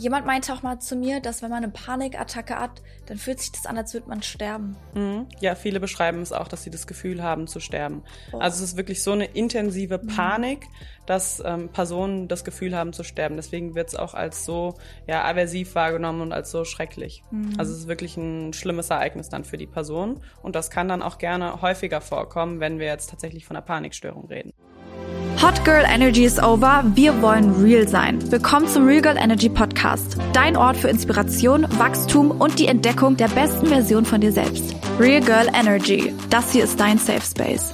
Jemand meinte auch mal zu mir, dass wenn man eine Panikattacke hat, dann fühlt sich das an, als würde man sterben. Mhm. Ja, viele beschreiben es auch, dass sie das Gefühl haben zu sterben. Oh. Also es ist wirklich so eine intensive mhm. Panik, dass ähm, Personen das Gefühl haben zu sterben. Deswegen wird es auch als so ja, aversiv wahrgenommen und als so schrecklich. Mhm. Also es ist wirklich ein schlimmes Ereignis dann für die Person. Und das kann dann auch gerne häufiger vorkommen, wenn wir jetzt tatsächlich von einer Panikstörung reden. Hot Girl Energy is over. Wir wollen real sein. Willkommen zum Real Girl Energy Podcast. Dein Ort für Inspiration, Wachstum und die Entdeckung der besten Version von dir selbst. Real Girl Energy. Das hier ist dein Safe Space.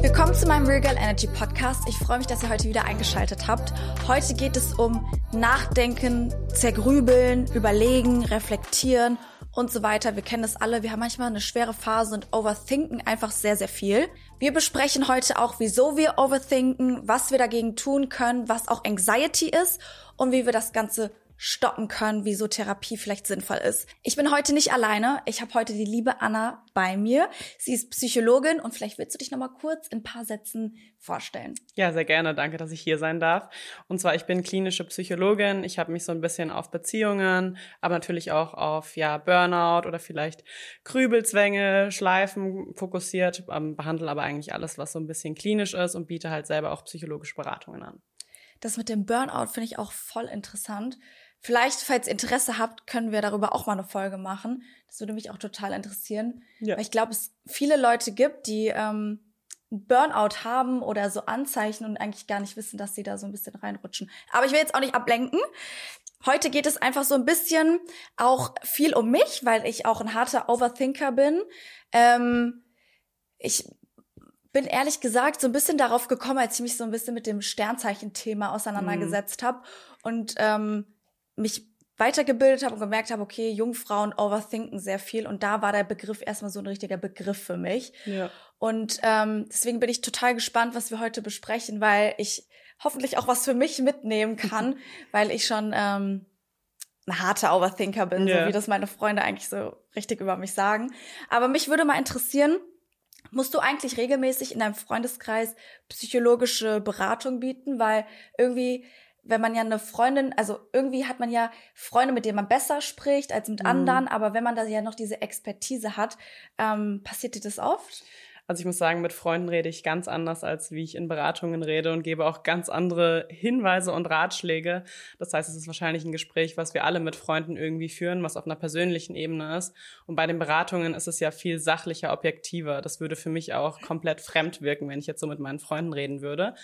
Willkommen zu meinem Real Girl Energy Podcast. Ich freue mich, dass ihr heute wieder eingeschaltet habt. Heute geht es um Nachdenken, Zergrübeln, Überlegen, Reflektieren und so weiter. Wir kennen das alle. Wir haben manchmal eine schwere Phase und overthinken einfach sehr, sehr viel. Wir besprechen heute auch, wieso wir overthinken, was wir dagegen tun können, was auch Anxiety ist und wie wir das Ganze stoppen können, wieso Therapie vielleicht sinnvoll ist. Ich bin heute nicht alleine. Ich habe heute die liebe Anna bei mir. Sie ist Psychologin und vielleicht willst du dich noch mal kurz in ein paar Sätzen vorstellen. Ja, sehr gerne. Danke, dass ich hier sein darf. Und zwar ich bin klinische Psychologin. Ich habe mich so ein bisschen auf Beziehungen, aber natürlich auch auf ja Burnout oder vielleicht Grübelzwänge, Schleifen fokussiert, ähm, behandle aber eigentlich alles, was so ein bisschen klinisch ist und biete halt selber auch psychologische Beratungen an. Das mit dem Burnout finde ich auch voll interessant Vielleicht, falls ihr Interesse habt, können wir darüber auch mal eine Folge machen. Das würde mich auch total interessieren. Ja. Weil ich glaube, es viele Leute gibt, die ähm, Burnout haben oder so Anzeichen und eigentlich gar nicht wissen, dass sie da so ein bisschen reinrutschen. Aber ich will jetzt auch nicht ablenken. Heute geht es einfach so ein bisschen auch viel um mich, weil ich auch ein harter Overthinker bin. Ähm, ich bin ehrlich gesagt so ein bisschen darauf gekommen, als ich mich so ein bisschen mit dem Sternzeichen-Thema auseinandergesetzt mhm. habe. Und ähm, mich weitergebildet habe und gemerkt habe, okay, Jungfrauen overthinken sehr viel und da war der Begriff erstmal so ein richtiger Begriff für mich. Ja. Und ähm, deswegen bin ich total gespannt, was wir heute besprechen, weil ich hoffentlich auch was für mich mitnehmen kann, weil ich schon ähm, ein harter Overthinker bin, ja. so wie das meine Freunde eigentlich so richtig über mich sagen. Aber mich würde mal interessieren, musst du eigentlich regelmäßig in deinem Freundeskreis psychologische Beratung bieten, weil irgendwie wenn man ja eine Freundin, also irgendwie hat man ja Freunde, mit denen man besser spricht als mit mhm. anderen, aber wenn man da ja noch diese Expertise hat, ähm, passiert dir das oft? Also ich muss sagen, mit Freunden rede ich ganz anders, als wie ich in Beratungen rede und gebe auch ganz andere Hinweise und Ratschläge. Das heißt, es ist wahrscheinlich ein Gespräch, was wir alle mit Freunden irgendwie führen, was auf einer persönlichen Ebene ist. Und bei den Beratungen ist es ja viel sachlicher, objektiver. Das würde für mich auch komplett fremd wirken, wenn ich jetzt so mit meinen Freunden reden würde.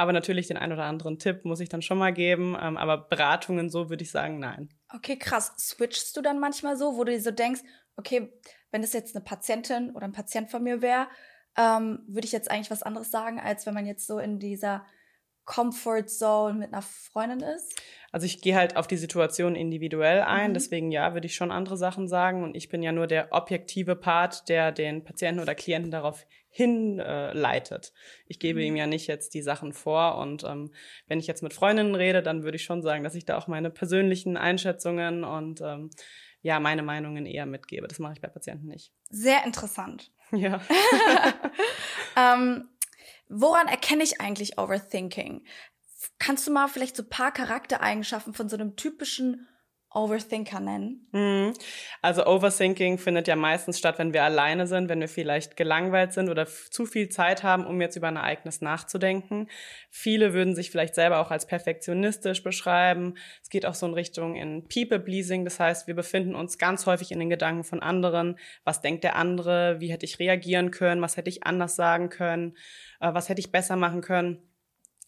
Aber natürlich den ein oder anderen Tipp muss ich dann schon mal geben. Ähm, aber Beratungen so würde ich sagen, nein. Okay, krass. Switchst du dann manchmal so, wo du dir so denkst, okay, wenn das jetzt eine Patientin oder ein Patient von mir wäre, ähm, würde ich jetzt eigentlich was anderes sagen, als wenn man jetzt so in dieser Comfort Zone mit einer Freundin ist? Also ich gehe halt auf die Situation individuell ein, mhm. deswegen ja, würde ich schon andere Sachen sagen und ich bin ja nur der objektive Part, der den Patienten oder Klienten darauf hinleitet. Äh, ich gebe mhm. ihm ja nicht jetzt die Sachen vor und ähm, wenn ich jetzt mit Freundinnen rede, dann würde ich schon sagen, dass ich da auch meine persönlichen Einschätzungen und ähm, ja, meine Meinungen eher mitgebe. Das mache ich bei Patienten nicht. Sehr interessant. Ja. ähm, woran erkenne ich eigentlich Overthinking? Kannst du mal vielleicht so paar Charaktereigenschaften von so einem typischen Overthinker nennen? Mhm. Also Overthinking findet ja meistens statt, wenn wir alleine sind, wenn wir vielleicht gelangweilt sind oder zu viel Zeit haben, um jetzt über ein Ereignis nachzudenken. Viele würden sich vielleicht selber auch als perfektionistisch beschreiben. Es geht auch so in Richtung in People-Pleasing. Das heißt, wir befinden uns ganz häufig in den Gedanken von anderen. Was denkt der andere? Wie hätte ich reagieren können? Was hätte ich anders sagen können? Äh, was hätte ich besser machen können?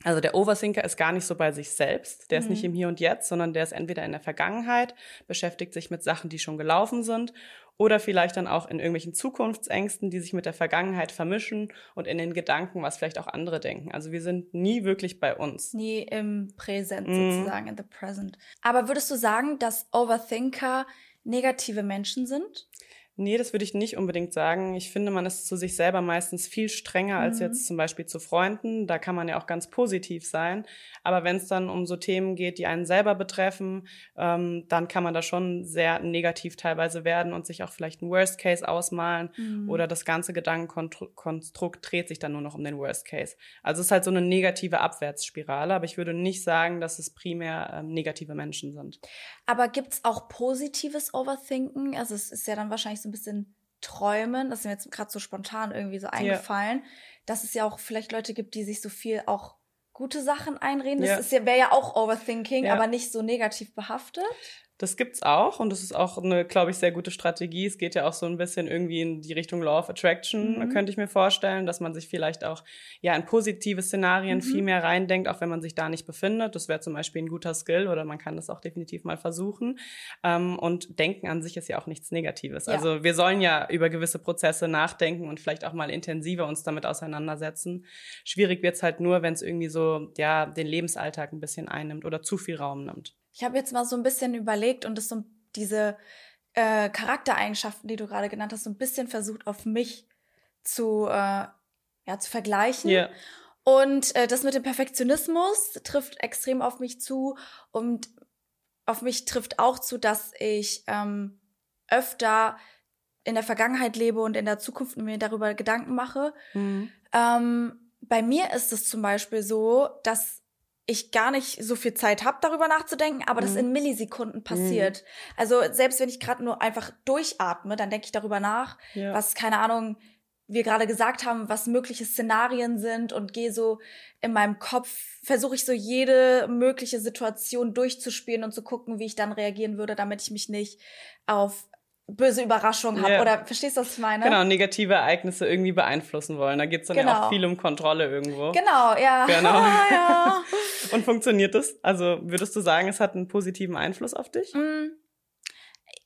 Also der Overthinker ist gar nicht so bei sich selbst, der mhm. ist nicht mhm. im Hier und Jetzt, sondern der ist entweder in der Vergangenheit, beschäftigt sich mit Sachen, die schon gelaufen sind, oder vielleicht dann auch in irgendwelchen Zukunftsängsten, die sich mit der Vergangenheit vermischen und in den Gedanken, was vielleicht auch andere denken. Also wir sind nie wirklich bei uns. Nie im Präsent mhm. sozusagen, in the present. Aber würdest du sagen, dass Overthinker negative Menschen sind? Nee, das würde ich nicht unbedingt sagen. Ich finde, man ist zu sich selber meistens viel strenger als mhm. jetzt zum Beispiel zu Freunden. Da kann man ja auch ganz positiv sein. Aber wenn es dann um so Themen geht, die einen selber betreffen, ähm, dann kann man da schon sehr negativ teilweise werden und sich auch vielleicht einen Worst Case ausmalen mhm. oder das ganze Gedankenkonstrukt dreht sich dann nur noch um den Worst Case. Also es ist halt so eine negative Abwärtsspirale, aber ich würde nicht sagen, dass es primär ähm, negative Menschen sind. Aber gibt's auch positives Overthinken? Also es ist ja dann wahrscheinlich so ein bisschen Träumen, das ist mir jetzt gerade so spontan irgendwie so eingefallen, ja. dass es ja auch vielleicht Leute gibt, die sich so viel auch gute Sachen einreden. Das ja. ja, wäre ja auch Overthinking, ja. aber nicht so negativ behaftet. Das gibt's auch und das ist auch eine, glaube ich, sehr gute Strategie. Es geht ja auch so ein bisschen irgendwie in die Richtung Law of Attraction, mhm. könnte ich mir vorstellen, dass man sich vielleicht auch ja in positive Szenarien mhm. viel mehr reindenkt, auch wenn man sich da nicht befindet. Das wäre zum Beispiel ein guter Skill oder man kann das auch definitiv mal versuchen. Ähm, und Denken an sich ist ja auch nichts Negatives. Ja. Also wir sollen ja über gewisse Prozesse nachdenken und vielleicht auch mal intensiver uns damit auseinandersetzen. Schwierig wird's halt nur, wenn es irgendwie so ja den Lebensalltag ein bisschen einnimmt oder zu viel Raum nimmt. Ich habe jetzt mal so ein bisschen überlegt und das so diese äh, Charaktereigenschaften, die du gerade genannt hast, so ein bisschen versucht auf mich zu äh, ja zu vergleichen. Yeah. Und äh, das mit dem Perfektionismus trifft extrem auf mich zu und auf mich trifft auch zu, dass ich ähm, öfter in der Vergangenheit lebe und in der Zukunft mir darüber Gedanken mache. Mhm. Ähm, bei mir ist es zum Beispiel so, dass ich gar nicht so viel Zeit habe, darüber nachzudenken, aber mhm. das in Millisekunden passiert. Mhm. Also selbst wenn ich gerade nur einfach durchatme, dann denke ich darüber nach, ja. was, keine Ahnung, wir gerade gesagt haben, was mögliche Szenarien sind und gehe so in meinem Kopf, versuche ich so jede mögliche Situation durchzuspielen und zu gucken, wie ich dann reagieren würde, damit ich mich nicht auf böse Überraschung habe. Ja. Oder verstehst du, was ich meine? Genau, negative Ereignisse irgendwie beeinflussen wollen. Da geht's dann genau. ja auch viel um Kontrolle irgendwo. Genau, ja. Genau. ja. Und funktioniert das? Also würdest du sagen, es hat einen positiven Einfluss auf dich? Mm.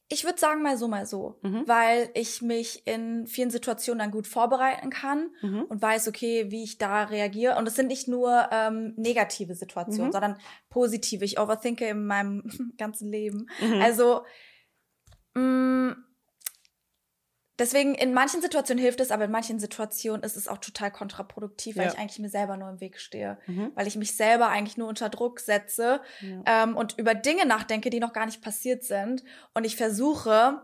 Ich würde sagen, mal so, mal so. Mhm. Weil ich mich in vielen Situationen dann gut vorbereiten kann mhm. und weiß, okay, wie ich da reagiere. Und es sind nicht nur ähm, negative Situationen, mhm. sondern positive. Ich overthinke in meinem ganzen Leben. Mhm. Also deswegen, in manchen Situationen hilft es, aber in manchen Situationen ist es auch total kontraproduktiv, weil ja. ich eigentlich mir selber nur im Weg stehe. Mhm. Weil ich mich selber eigentlich nur unter Druck setze ja. ähm, und über Dinge nachdenke, die noch gar nicht passiert sind. Und ich versuche,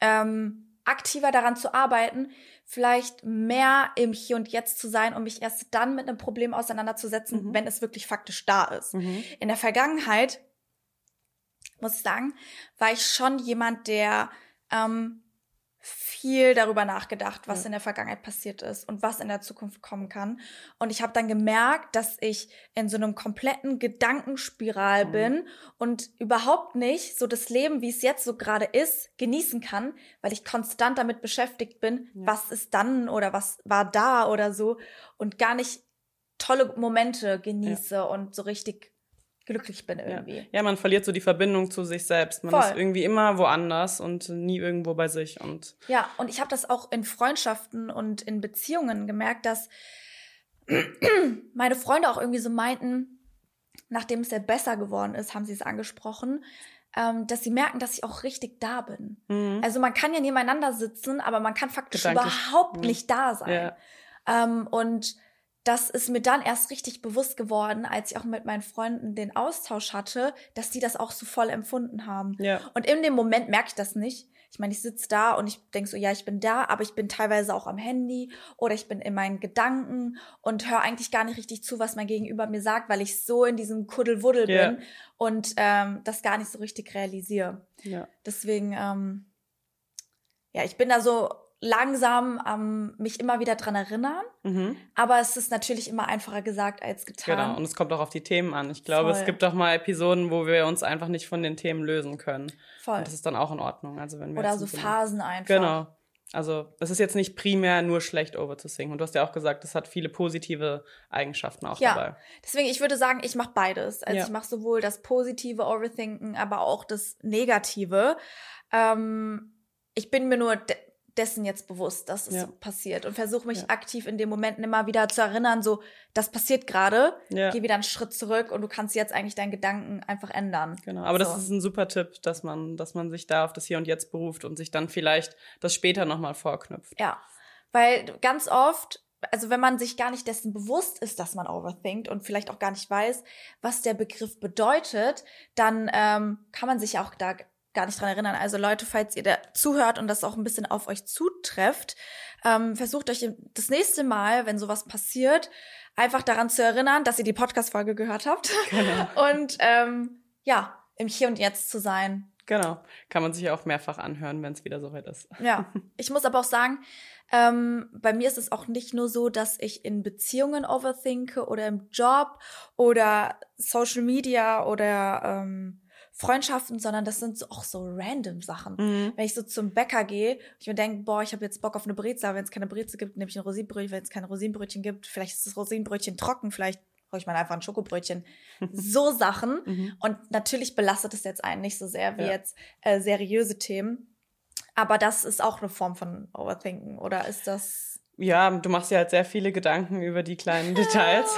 ähm, aktiver daran zu arbeiten, vielleicht mehr im Hier und Jetzt zu sein, um mich erst dann mit einem Problem auseinanderzusetzen, mhm. wenn es wirklich faktisch da ist. Mhm. In der Vergangenheit muss ich sagen, war ich schon jemand, der ähm, viel darüber nachgedacht, was ja. in der Vergangenheit passiert ist und was in der Zukunft kommen kann. Und ich habe dann gemerkt, dass ich in so einem kompletten Gedankenspiral mhm. bin und überhaupt nicht so das Leben, wie es jetzt so gerade ist, genießen kann, weil ich konstant damit beschäftigt bin, ja. was ist dann oder was war da oder so und gar nicht tolle Momente genieße ja. und so richtig glücklich bin irgendwie. Ja. ja, man verliert so die Verbindung zu sich selbst. Man Voll. ist irgendwie immer woanders und nie irgendwo bei sich. Und ja, und ich habe das auch in Freundschaften und in Beziehungen gemerkt, dass meine Freunde auch irgendwie so meinten, nachdem es ja besser geworden ist, haben sie es angesprochen, ähm, dass sie merken, dass ich auch richtig da bin. Mhm. Also man kann ja nebeneinander sitzen, aber man kann faktisch Gedanklich. überhaupt mhm. nicht da sein. Ja. Ähm, und das ist mir dann erst richtig bewusst geworden, als ich auch mit meinen Freunden den Austausch hatte, dass die das auch so voll empfunden haben. Ja. Und in dem Moment merke ich das nicht. Ich meine, ich sitze da und ich denke so, ja, ich bin da, aber ich bin teilweise auch am Handy oder ich bin in meinen Gedanken und höre eigentlich gar nicht richtig zu, was mein Gegenüber mir sagt, weil ich so in diesem Kuddelwuddel ja. bin und ähm, das gar nicht so richtig realisiere. Ja. Deswegen, ähm, ja, ich bin da so langsam ähm, mich immer wieder dran erinnern. Mhm. Aber es ist natürlich immer einfacher gesagt als getan. Genau, und es kommt auch auf die Themen an. Ich glaube, Voll. es gibt auch mal Episoden, wo wir uns einfach nicht von den Themen lösen können. Voll. Und das ist dann auch in Ordnung. Also wenn wir Oder so Phasen einfach. Genau. Also es ist jetzt nicht primär nur schlecht over zu singen. Und du hast ja auch gesagt, es hat viele positive Eigenschaften auch ja. dabei. Deswegen, ich würde sagen, ich mache beides. Also ja. ich mache sowohl das positive Overthinken, aber auch das Negative. Ähm, ich bin mir nur dessen jetzt bewusst, dass es ja. passiert und versuche mich ja. aktiv in den Momenten immer wieder zu erinnern, so, das passiert gerade, ja. geh wieder einen Schritt zurück und du kannst jetzt eigentlich deinen Gedanken einfach ändern. Genau, aber so. das ist ein super Tipp, dass man, dass man sich da auf das Hier und Jetzt beruft und sich dann vielleicht das später nochmal vorknüpft. Ja, weil ganz oft also wenn man sich gar nicht dessen bewusst ist, dass man overthinkt und vielleicht auch gar nicht weiß, was der Begriff bedeutet, dann ähm, kann man sich auch da gar nicht dran erinnern. Also Leute, falls ihr da zuhört und das auch ein bisschen auf euch zutrefft, ähm, versucht euch das nächste Mal, wenn sowas passiert, einfach daran zu erinnern, dass ihr die Podcast-Folge gehört habt. Genau. Und ähm, ja, im Hier und Jetzt zu sein. Genau. Kann man sich auch mehrfach anhören, wenn es wieder soweit ist. Ja. Ich muss aber auch sagen, ähm, bei mir ist es auch nicht nur so, dass ich in Beziehungen overthinke oder im Job oder Social Media oder ähm, Freundschaften, sondern das sind so, auch so random Sachen. Mhm. Wenn ich so zum Bäcker gehe, ich mir denke, boah, ich habe jetzt Bock auf eine Brezel, aber wenn es keine Brezel gibt, nehme ich ein Rosinenbrötchen. Wenn es keine Rosinenbrötchen gibt, vielleicht ist das Rosinenbrötchen trocken, vielleicht hole ich mal einfach ein Schokobrötchen. so Sachen. Mhm. Und natürlich belastet es jetzt einen nicht so sehr wie ja. jetzt äh, seriöse Themen. Aber das ist auch eine Form von Overthinken, oder ist das ja, du machst ja halt sehr viele Gedanken über die kleinen Details.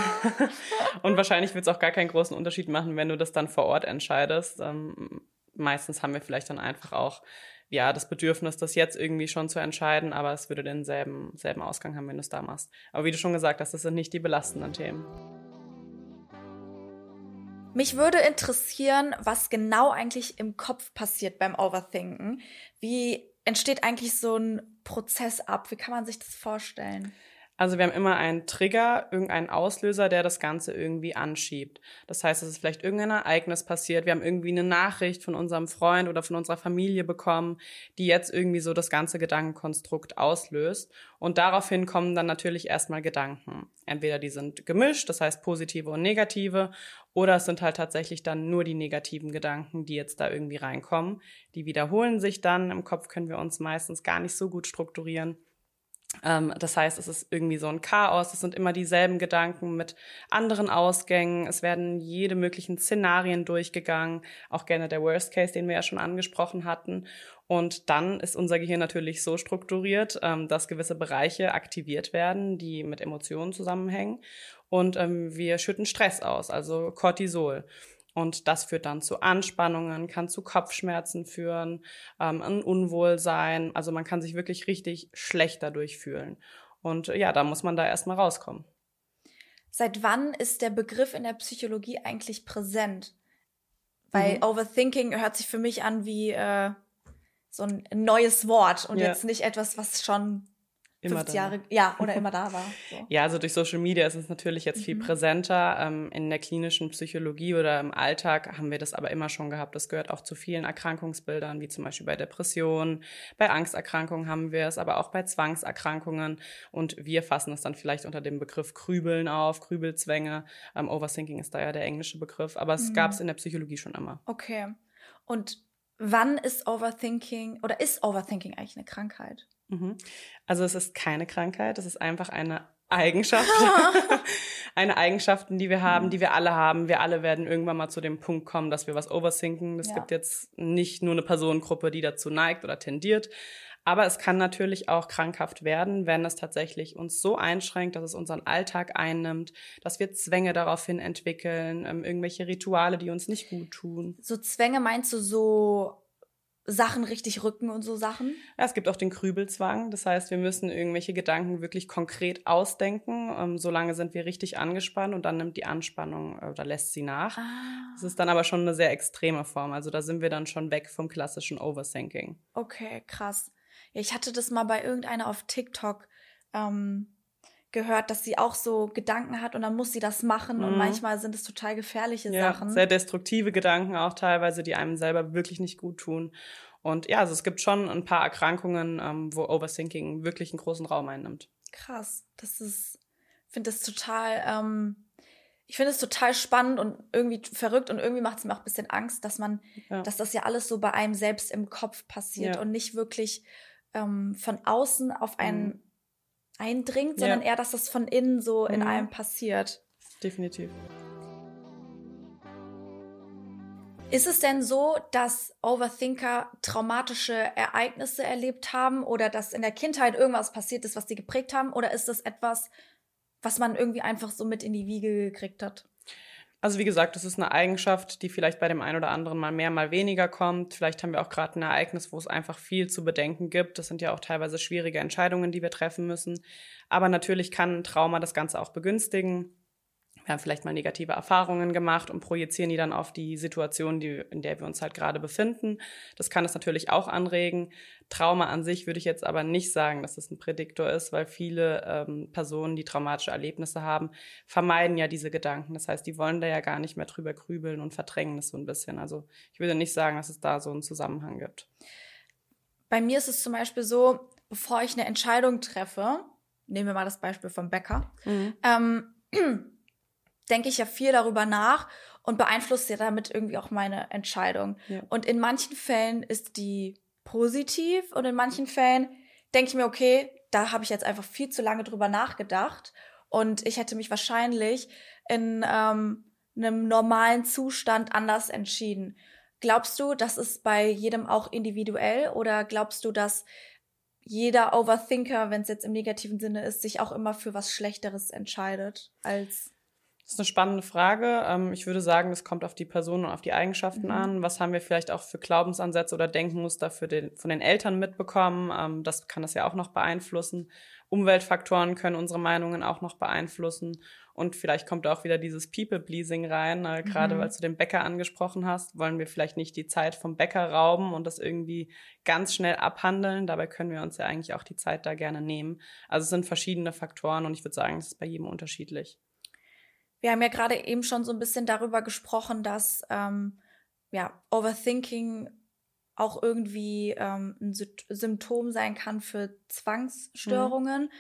und wahrscheinlich wird es auch gar keinen großen Unterschied machen, wenn du das dann vor Ort entscheidest. Ähm, meistens haben wir vielleicht dann einfach auch ja das Bedürfnis, das jetzt irgendwie schon zu entscheiden, aber es würde denselben selben Ausgang haben, wenn du es da machst. Aber wie du schon gesagt hast, das sind nicht die belastenden Themen. Mich würde interessieren, was genau eigentlich im Kopf passiert beim Overthinken. Wie entsteht eigentlich so ein Prozess ab? Wie kann man sich das vorstellen? Also wir haben immer einen Trigger, irgendeinen Auslöser, der das Ganze irgendwie anschiebt. Das heißt, es ist vielleicht irgendein Ereignis passiert, wir haben irgendwie eine Nachricht von unserem Freund oder von unserer Familie bekommen, die jetzt irgendwie so das ganze Gedankenkonstrukt auslöst. Und daraufhin kommen dann natürlich erstmal Gedanken. Entweder die sind gemischt, das heißt positive und negative, oder es sind halt tatsächlich dann nur die negativen Gedanken, die jetzt da irgendwie reinkommen. Die wiederholen sich dann. Im Kopf können wir uns meistens gar nicht so gut strukturieren. Ähm, das heißt, es ist irgendwie so ein Chaos. Es sind immer dieselben Gedanken mit anderen Ausgängen. Es werden jede möglichen Szenarien durchgegangen. Auch gerne der Worst Case, den wir ja schon angesprochen hatten. Und dann ist unser Gehirn natürlich so strukturiert, ähm, dass gewisse Bereiche aktiviert werden, die mit Emotionen zusammenhängen. Und ähm, wir schütten Stress aus, also Cortisol. Und das führt dann zu Anspannungen, kann zu Kopfschmerzen führen, ähm, ein Unwohlsein. Also man kann sich wirklich richtig schlecht dadurch fühlen. Und ja, da muss man da erstmal rauskommen. Seit wann ist der Begriff in der Psychologie eigentlich präsent? Weil mhm. Overthinking hört sich für mich an wie äh, so ein neues Wort und ja. jetzt nicht etwas, was schon immer 50 Jahre, ja, oder immer da war. So. Ja, also durch Social Media ist es natürlich jetzt mhm. viel präsenter. Ähm, in der klinischen Psychologie oder im Alltag haben wir das aber immer schon gehabt. Das gehört auch zu vielen Erkrankungsbildern, wie zum Beispiel bei Depressionen, bei Angsterkrankungen haben wir es, aber auch bei Zwangserkrankungen. Und wir fassen es dann vielleicht unter dem Begriff Krübeln auf, Krübelzwänge. Ähm, Overthinking ist da ja der englische Begriff, aber es mhm. gab es in der Psychologie schon immer. Okay. Und wann ist Overthinking oder ist Overthinking eigentlich eine Krankheit? Mhm. Also es ist keine Krankheit, es ist einfach eine Eigenschaft. eine Eigenschaft, die wir haben, mhm. die wir alle haben. Wir alle werden irgendwann mal zu dem Punkt kommen, dass wir was overthinken. Es ja. gibt jetzt nicht nur eine Personengruppe, die dazu neigt oder tendiert. Aber es kann natürlich auch krankhaft werden, wenn es tatsächlich uns so einschränkt, dass es unseren Alltag einnimmt, dass wir Zwänge daraufhin entwickeln, ähm, irgendwelche Rituale, die uns nicht gut tun. So Zwänge meinst du so Sachen richtig rücken und so Sachen? Ja, es gibt auch den Krübelzwang. Das heißt, wir müssen irgendwelche Gedanken wirklich konkret ausdenken. Ähm, solange sind wir richtig angespannt und dann nimmt die Anspannung äh, oder lässt sie nach. Ah. Das ist dann aber schon eine sehr extreme Form. Also da sind wir dann schon weg vom klassischen Overthinking. Okay, krass. Ja, ich hatte das mal bei irgendeiner auf TikTok ähm, gehört, dass sie auch so Gedanken hat und dann muss sie das machen. Mhm. Und manchmal sind es total gefährliche ja, Sachen. Sehr destruktive Gedanken auch teilweise, die einem selber wirklich nicht gut tun. Und ja, also es gibt schon ein paar Erkrankungen, ähm, wo Overthinking wirklich einen großen Raum einnimmt. Krass. Das ist, finde das total, ähm, ich finde es total spannend und irgendwie verrückt und irgendwie macht es mir auch ein bisschen Angst, dass man, ja. dass das ja alles so bei einem selbst im Kopf passiert ja. und nicht wirklich ähm, von außen auf einen mhm eindringt, sondern ja. eher, dass das von innen so in mhm. einem passiert. Definitiv. Ist es denn so, dass Overthinker traumatische Ereignisse erlebt haben oder dass in der Kindheit irgendwas passiert ist, was sie geprägt haben? Oder ist das etwas, was man irgendwie einfach so mit in die Wiege gekriegt hat? Also wie gesagt, das ist eine Eigenschaft, die vielleicht bei dem einen oder anderen mal mehr, mal weniger kommt. Vielleicht haben wir auch gerade ein Ereignis, wo es einfach viel zu bedenken gibt. Das sind ja auch teilweise schwierige Entscheidungen, die wir treffen müssen. Aber natürlich kann Trauma das Ganze auch begünstigen wir haben vielleicht mal negative Erfahrungen gemacht und projizieren die dann auf die Situation, die, in der wir uns halt gerade befinden. Das kann es natürlich auch anregen. Trauma an sich würde ich jetzt aber nicht sagen, dass es ein Prädiktor ist, weil viele ähm, Personen, die traumatische Erlebnisse haben, vermeiden ja diese Gedanken. Das heißt, die wollen da ja gar nicht mehr drüber grübeln und verdrängen das so ein bisschen. Also ich würde nicht sagen, dass es da so einen Zusammenhang gibt. Bei mir ist es zum Beispiel so, bevor ich eine Entscheidung treffe, nehmen wir mal das Beispiel vom Bäcker, mhm. ähm, denke ich ja viel darüber nach und beeinflusst ja damit irgendwie auch meine Entscheidung. Ja. Und in manchen Fällen ist die positiv und in manchen Fällen denke ich mir, okay, da habe ich jetzt einfach viel zu lange drüber nachgedacht und ich hätte mich wahrscheinlich in ähm, einem normalen Zustand anders entschieden. Glaubst du, das ist bei jedem auch individuell oder glaubst du, dass jeder Overthinker, wenn es jetzt im negativen Sinne ist, sich auch immer für was Schlechteres entscheidet als das ist eine spannende Frage. Ähm, ich würde sagen, es kommt auf die Person und auf die Eigenschaften mhm. an. Was haben wir vielleicht auch für Glaubensansätze oder Denkmuster für den, von den Eltern mitbekommen? Ähm, das kann das ja auch noch beeinflussen. Umweltfaktoren können unsere Meinungen auch noch beeinflussen. Und vielleicht kommt auch wieder dieses People-Pleasing rein. Äh, gerade mhm. weil du den Bäcker angesprochen hast, wollen wir vielleicht nicht die Zeit vom Bäcker rauben und das irgendwie ganz schnell abhandeln. Dabei können wir uns ja eigentlich auch die Zeit da gerne nehmen. Also es sind verschiedene Faktoren und ich würde sagen, es ist bei jedem unterschiedlich. Wir haben ja gerade eben schon so ein bisschen darüber gesprochen, dass ähm, ja, Overthinking auch irgendwie ähm, ein Symptom sein kann für Zwangsstörungen. Mhm.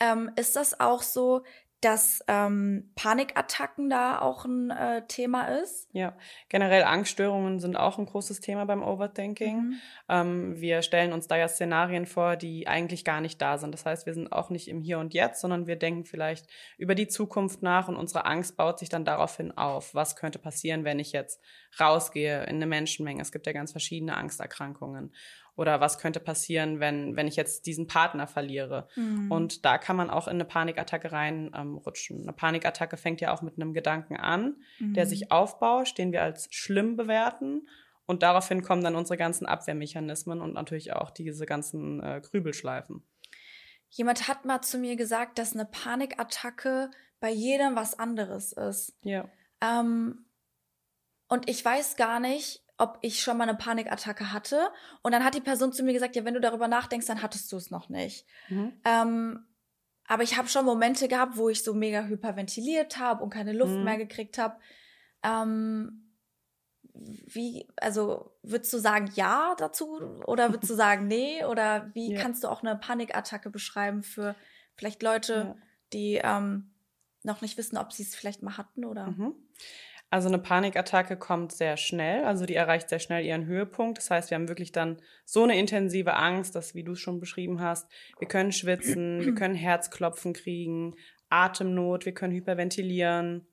Ähm, ist das auch so, dass ähm, Panikattacken da auch ein äh, Thema ist. Ja, generell Angststörungen sind auch ein großes Thema beim Overthinking. Mhm. Ähm, wir stellen uns da ja Szenarien vor, die eigentlich gar nicht da sind. Das heißt, wir sind auch nicht im Hier und Jetzt, sondern wir denken vielleicht über die Zukunft nach und unsere Angst baut sich dann daraufhin auf. Was könnte passieren, wenn ich jetzt rausgehe in eine Menschenmenge? Es gibt ja ganz verschiedene Angsterkrankungen. Oder was könnte passieren, wenn, wenn ich jetzt diesen Partner verliere? Mhm. Und da kann man auch in eine Panikattacke reinrutschen. Ähm, eine Panikattacke fängt ja auch mit einem Gedanken an, mhm. der sich aufbaut, den wir als schlimm bewerten. Und daraufhin kommen dann unsere ganzen Abwehrmechanismen und natürlich auch diese ganzen äh, Grübelschleifen. Jemand hat mal zu mir gesagt, dass eine Panikattacke bei jedem was anderes ist. Ja. Ähm, und ich weiß gar nicht, ob ich schon mal eine Panikattacke hatte. Und dann hat die Person zu mir gesagt, ja, wenn du darüber nachdenkst, dann hattest du es noch nicht. Mhm. Ähm, aber ich habe schon Momente gehabt, wo ich so mega hyperventiliert habe und keine Luft mhm. mehr gekriegt habe. Ähm, wie, also würdest du sagen ja dazu oder würdest du sagen nee? Oder wie ja. kannst du auch eine Panikattacke beschreiben für vielleicht Leute, ja. die ähm, noch nicht wissen, ob sie es vielleicht mal hatten oder? Mhm. Also eine Panikattacke kommt sehr schnell, also die erreicht sehr schnell ihren Höhepunkt. Das heißt, wir haben wirklich dann so eine intensive Angst, dass, wie du es schon beschrieben hast, wir können schwitzen, wir können Herzklopfen kriegen, Atemnot, wir können hyperventilieren,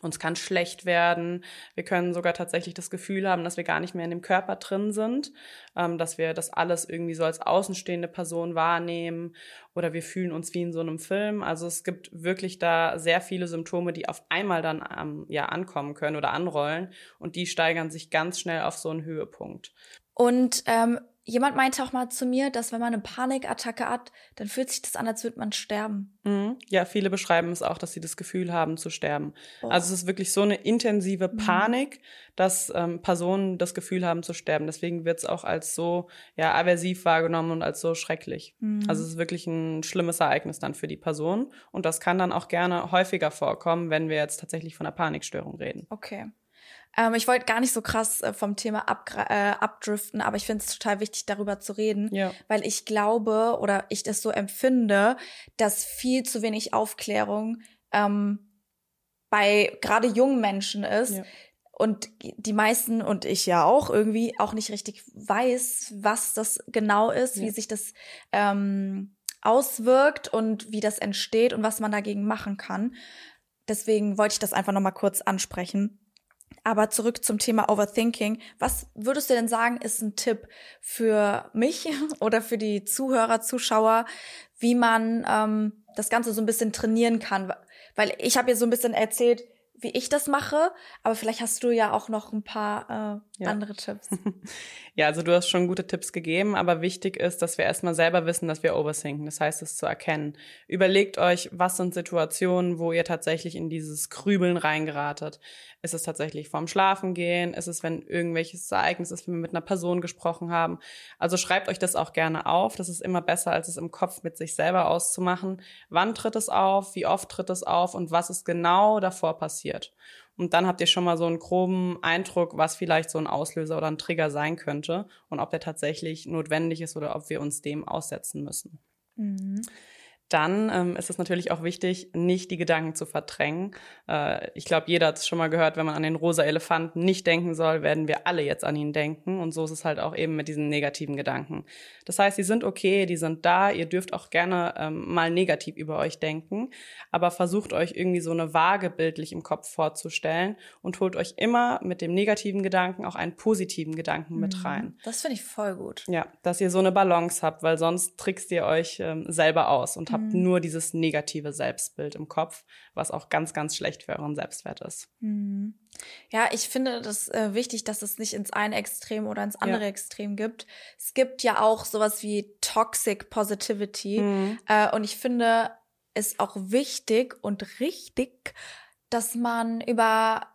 uns kann schlecht werden. Wir können sogar tatsächlich das Gefühl haben, dass wir gar nicht mehr in dem Körper drin sind, ähm, dass wir das alles irgendwie so als außenstehende Person wahrnehmen oder wir fühlen uns wie in so einem Film. Also es gibt wirklich da sehr viele Symptome, die auf einmal dann ähm, ja ankommen können oder anrollen und die steigern sich ganz schnell auf so einen Höhepunkt. Und ähm, Jemand meinte auch mal zu mir, dass wenn man eine Panikattacke hat, dann fühlt sich das an, als würde man sterben. Mhm. Ja, viele beschreiben es auch, dass sie das Gefühl haben zu sterben. Oh. Also es ist wirklich so eine intensive mhm. Panik, mhm. dass ähm, Personen das Gefühl haben zu sterben. Deswegen wird es auch als so ja aversiv wahrgenommen und als so schrecklich. Mhm. Also es ist wirklich ein schlimmes Ereignis dann für die Person und das kann dann auch gerne häufiger vorkommen, wenn wir jetzt tatsächlich von einer Panikstörung reden. Okay. Ähm, ich wollte gar nicht so krass äh, vom Thema äh, abdriften, aber ich finde es total wichtig, darüber zu reden, ja. weil ich glaube oder ich das so empfinde, dass viel zu wenig Aufklärung ähm, bei gerade jungen Menschen ist. Ja. Und die meisten und ich ja auch irgendwie auch nicht richtig weiß, was das genau ist, ja. wie sich das ähm, auswirkt und wie das entsteht und was man dagegen machen kann. Deswegen wollte ich das einfach noch mal kurz ansprechen. Aber zurück zum Thema Overthinking. Was würdest du denn sagen, ist ein Tipp für mich oder für die Zuhörer, Zuschauer, wie man ähm, das Ganze so ein bisschen trainieren kann? Weil ich habe ja so ein bisschen erzählt, wie ich das mache, aber vielleicht hast du ja auch noch ein paar äh, ja. andere Tipps. ja, also du hast schon gute Tipps gegeben, aber wichtig ist, dass wir erstmal selber wissen, dass wir overthinken. Das heißt, es zu erkennen. Überlegt euch, was sind Situationen, wo ihr tatsächlich in dieses Krübeln reingeratet. Ist es tatsächlich vorm Schlafen gehen? Ist es, wenn irgendwelches Ereignis ist, wenn wir mit einer Person gesprochen haben? Also schreibt euch das auch gerne auf. Das ist immer besser, als es im Kopf mit sich selber auszumachen. Wann tritt es auf? Wie oft tritt es auf? Und was ist genau davor passiert? Und dann habt ihr schon mal so einen groben Eindruck, was vielleicht so ein Auslöser oder ein Trigger sein könnte und ob der tatsächlich notwendig ist oder ob wir uns dem aussetzen müssen. Mhm dann ähm, ist es natürlich auch wichtig, nicht die Gedanken zu verdrängen. Äh, ich glaube, jeder hat es schon mal gehört, wenn man an den rosa Elefanten nicht denken soll, werden wir alle jetzt an ihn denken. Und so ist es halt auch eben mit diesen negativen Gedanken. Das heißt, die sind okay, die sind da. Ihr dürft auch gerne ähm, mal negativ über euch denken, aber versucht euch irgendwie so eine Waage bildlich im Kopf vorzustellen und holt euch immer mit dem negativen Gedanken auch einen positiven Gedanken mit mhm. rein. Das finde ich voll gut. Ja, dass ihr so eine Balance habt, weil sonst trickst ihr euch ähm, selber aus und habt mhm. Nur dieses negative Selbstbild im Kopf, was auch ganz, ganz schlecht für euren Selbstwert ist. Mhm. Ja, ich finde das äh, wichtig, dass es nicht ins eine Extrem oder ins andere ja. Extrem gibt. Es gibt ja auch sowas wie Toxic Positivity. Mhm. Äh, und ich finde es auch wichtig und richtig, dass man über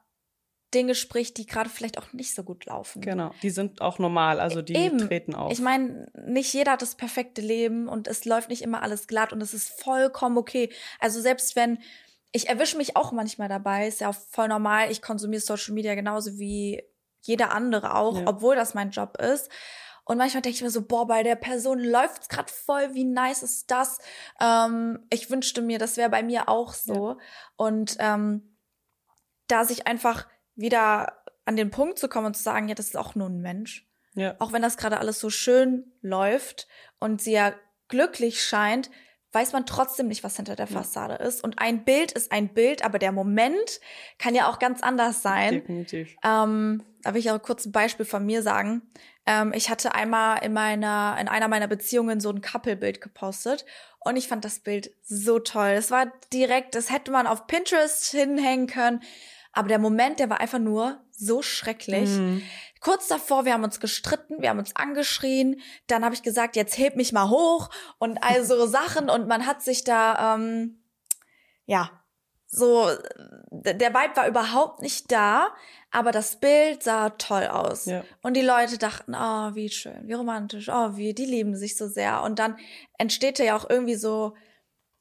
Dinge spricht, die gerade vielleicht auch nicht so gut laufen. Genau, die sind auch normal, also die Eben. treten auf. Ich meine, nicht jeder hat das perfekte Leben und es läuft nicht immer alles glatt und es ist vollkommen okay. Also selbst wenn ich erwische mich auch manchmal dabei, ist ja auch voll normal. Ich konsumiere Social Media genauso wie jeder andere auch, ja. obwohl das mein Job ist. Und manchmal denke ich mir so, boah, bei der Person läuft's gerade voll, wie nice ist das? Ähm, ich wünschte mir, das wäre bei mir auch so. Ja. Und ähm, da sich einfach wieder an den Punkt zu kommen und zu sagen, ja, das ist auch nur ein Mensch. Ja. Auch wenn das gerade alles so schön läuft und sie ja glücklich scheint, weiß man trotzdem nicht, was hinter der Fassade ja. ist. Und ein Bild ist ein Bild, aber der Moment kann ja auch ganz anders sein. Definitiv. Ähm, da will ich auch kurz ein Beispiel von mir sagen. Ähm, ich hatte einmal in meiner, in einer meiner Beziehungen so ein Couple-Bild gepostet und ich fand das Bild so toll. Es war direkt, das hätte man auf Pinterest hinhängen können. Aber der Moment, der war einfach nur so schrecklich. Mhm. Kurz davor, wir haben uns gestritten, wir haben uns angeschrien. Dann habe ich gesagt, jetzt heb mich mal hoch und all so Sachen. Und man hat sich da, ähm, ja, so, der Vibe war überhaupt nicht da, aber das Bild sah toll aus. Ja. Und die Leute dachten, oh, wie schön, wie romantisch, oh, wie, die lieben sich so sehr. Und dann entsteht ja auch irgendwie so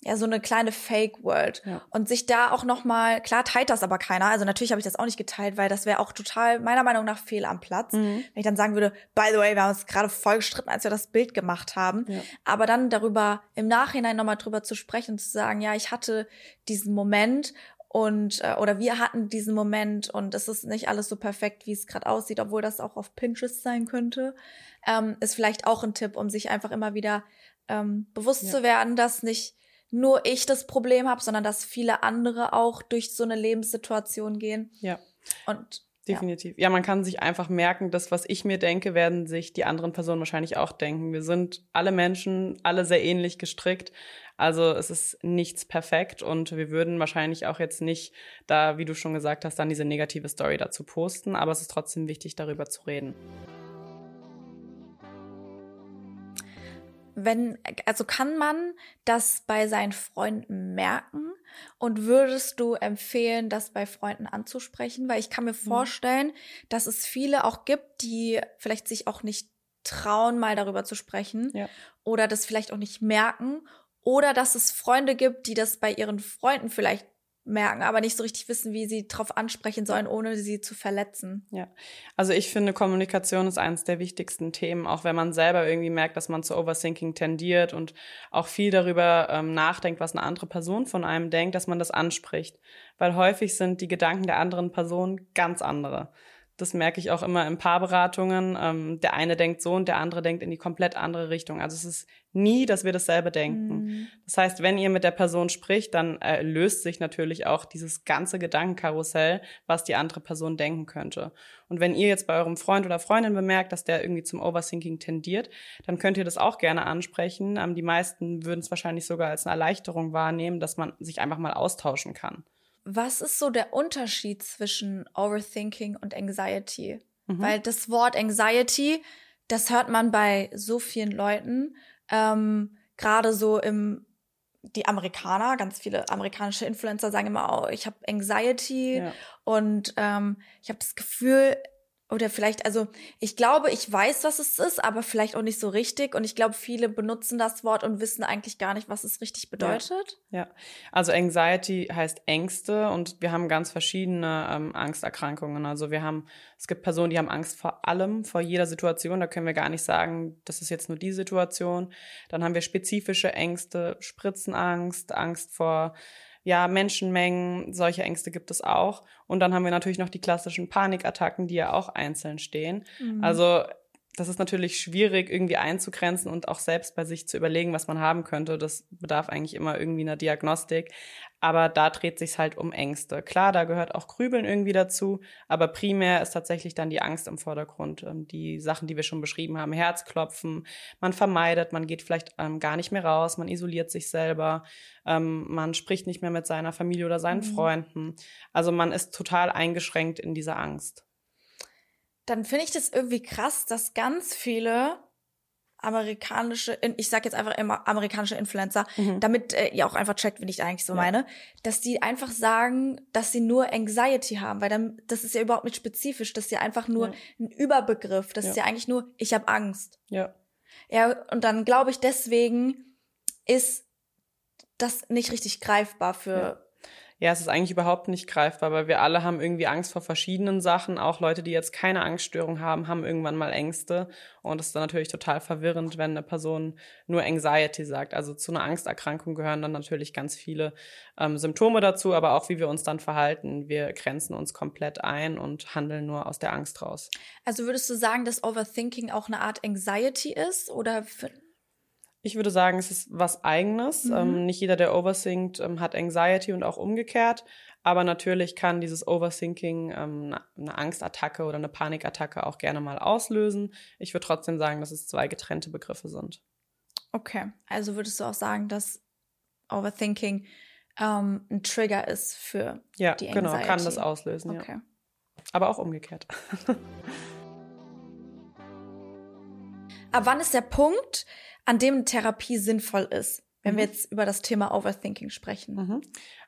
ja so eine kleine Fake World ja. und sich da auch noch mal klar teilt das aber keiner also natürlich habe ich das auch nicht geteilt weil das wäre auch total meiner Meinung nach fehl am Platz mhm. wenn ich dann sagen würde by the way wir haben uns gerade voll gestritten als wir das Bild gemacht haben ja. aber dann darüber im Nachhinein noch mal drüber zu sprechen und zu sagen ja ich hatte diesen Moment und äh, oder wir hatten diesen Moment und es ist nicht alles so perfekt wie es gerade aussieht obwohl das auch auf Pinterest sein könnte ähm, ist vielleicht auch ein Tipp um sich einfach immer wieder ähm, bewusst ja. zu werden dass nicht nur ich das Problem habe, sondern dass viele andere auch durch so eine Lebenssituation gehen. Ja. Und Definitiv. Ja. ja, man kann sich einfach merken, das, was ich mir denke, werden sich die anderen Personen wahrscheinlich auch denken. Wir sind alle Menschen, alle sehr ähnlich gestrickt. Also es ist nichts perfekt und wir würden wahrscheinlich auch jetzt nicht da, wie du schon gesagt hast, dann diese negative Story dazu posten. Aber es ist trotzdem wichtig, darüber zu reden. Wenn, also kann man das bei seinen Freunden merken und würdest du empfehlen, das bei Freunden anzusprechen? Weil ich kann mir mhm. vorstellen, dass es viele auch gibt, die vielleicht sich auch nicht trauen, mal darüber zu sprechen ja. oder das vielleicht auch nicht merken oder dass es Freunde gibt, die das bei ihren Freunden vielleicht merken, aber nicht so richtig wissen, wie sie darauf ansprechen sollen, ohne sie zu verletzen. Ja, also ich finde, Kommunikation ist eines der wichtigsten Themen, auch wenn man selber irgendwie merkt, dass man zu Overthinking tendiert und auch viel darüber ähm, nachdenkt, was eine andere Person von einem denkt, dass man das anspricht, weil häufig sind die Gedanken der anderen Person ganz andere. Das merke ich auch immer in Paarberatungen. Ähm, der eine denkt so und der andere denkt in die komplett andere Richtung. Also es ist nie, dass wir dasselbe denken. Mhm. Das heißt, wenn ihr mit der Person spricht, dann äh, löst sich natürlich auch dieses ganze Gedankenkarussell, was die andere Person denken könnte. Und wenn ihr jetzt bei eurem Freund oder Freundin bemerkt, dass der irgendwie zum Overthinking tendiert, dann könnt ihr das auch gerne ansprechen. Ähm, die meisten würden es wahrscheinlich sogar als eine Erleichterung wahrnehmen, dass man sich einfach mal austauschen kann. Was ist so der Unterschied zwischen Overthinking und Anxiety? Mhm. Weil das Wort Anxiety, das hört man bei so vielen Leuten, ähm, gerade so im die Amerikaner, ganz viele amerikanische Influencer sagen immer, oh, ich habe Anxiety ja. und ähm, ich habe das Gefühl, oder vielleicht, also ich glaube, ich weiß, was es ist, aber vielleicht auch nicht so richtig. Und ich glaube, viele benutzen das Wort und wissen eigentlich gar nicht, was es richtig bedeutet. Ja, ja. also Anxiety heißt Ängste und wir haben ganz verschiedene ähm, Angsterkrankungen. Also wir haben, es gibt Personen, die haben Angst vor allem, vor jeder Situation. Da können wir gar nicht sagen, das ist jetzt nur die Situation. Dann haben wir spezifische Ängste, Spritzenangst, Angst vor ja, Menschenmengen, solche Ängste gibt es auch. Und dann haben wir natürlich noch die klassischen Panikattacken, die ja auch einzeln stehen. Mhm. Also das ist natürlich schwierig irgendwie einzugrenzen und auch selbst bei sich zu überlegen, was man haben könnte. Das bedarf eigentlich immer irgendwie einer Diagnostik. Aber da dreht sich halt um Ängste. Klar, da gehört auch Grübeln irgendwie dazu, aber primär ist tatsächlich dann die Angst im Vordergrund. Ähm, die Sachen, die wir schon beschrieben haben, Herzklopfen, man vermeidet, man geht vielleicht ähm, gar nicht mehr raus, man isoliert sich selber, ähm, man spricht nicht mehr mit seiner Familie oder seinen mhm. Freunden. Also man ist total eingeschränkt in dieser Angst. Dann finde ich das irgendwie krass, dass ganz viele amerikanische, ich sag jetzt einfach immer amerikanische Influencer, mhm. damit äh, ihr auch einfach checkt, wenn ich eigentlich so ja. meine, dass die einfach sagen, dass sie nur Anxiety haben, weil dann das ist ja überhaupt nicht spezifisch, das ist ja einfach nur ja. ein Überbegriff, das ja. ist ja eigentlich nur ich habe Angst. Ja. Ja, und dann glaube ich deswegen ist das nicht richtig greifbar für ja, es ist eigentlich überhaupt nicht greifbar, weil wir alle haben irgendwie Angst vor verschiedenen Sachen. Auch Leute, die jetzt keine Angststörung haben, haben irgendwann mal Ängste. Und es ist dann natürlich total verwirrend, wenn eine Person nur Anxiety sagt. Also zu einer Angsterkrankung gehören dann natürlich ganz viele ähm, Symptome dazu, aber auch wie wir uns dann verhalten. Wir grenzen uns komplett ein und handeln nur aus der Angst raus. Also würdest du sagen, dass Overthinking auch eine Art Anxiety ist oder ich würde sagen, es ist was Eigenes. Mhm. Ähm, nicht jeder, der overthinkt, ähm, hat Anxiety und auch umgekehrt. Aber natürlich kann dieses Overthinking ähm, eine Angstattacke oder eine Panikattacke auch gerne mal auslösen. Ich würde trotzdem sagen, dass es zwei getrennte Begriffe sind. Okay, also würdest du auch sagen, dass Overthinking ähm, ein Trigger ist für ja, die Anxiety? Ja, genau, kann das auslösen. Okay. Ja. Aber auch umgekehrt. Ab wann ist der Punkt, an dem Therapie sinnvoll ist, wenn mhm. wir jetzt über das Thema Overthinking sprechen. Mhm.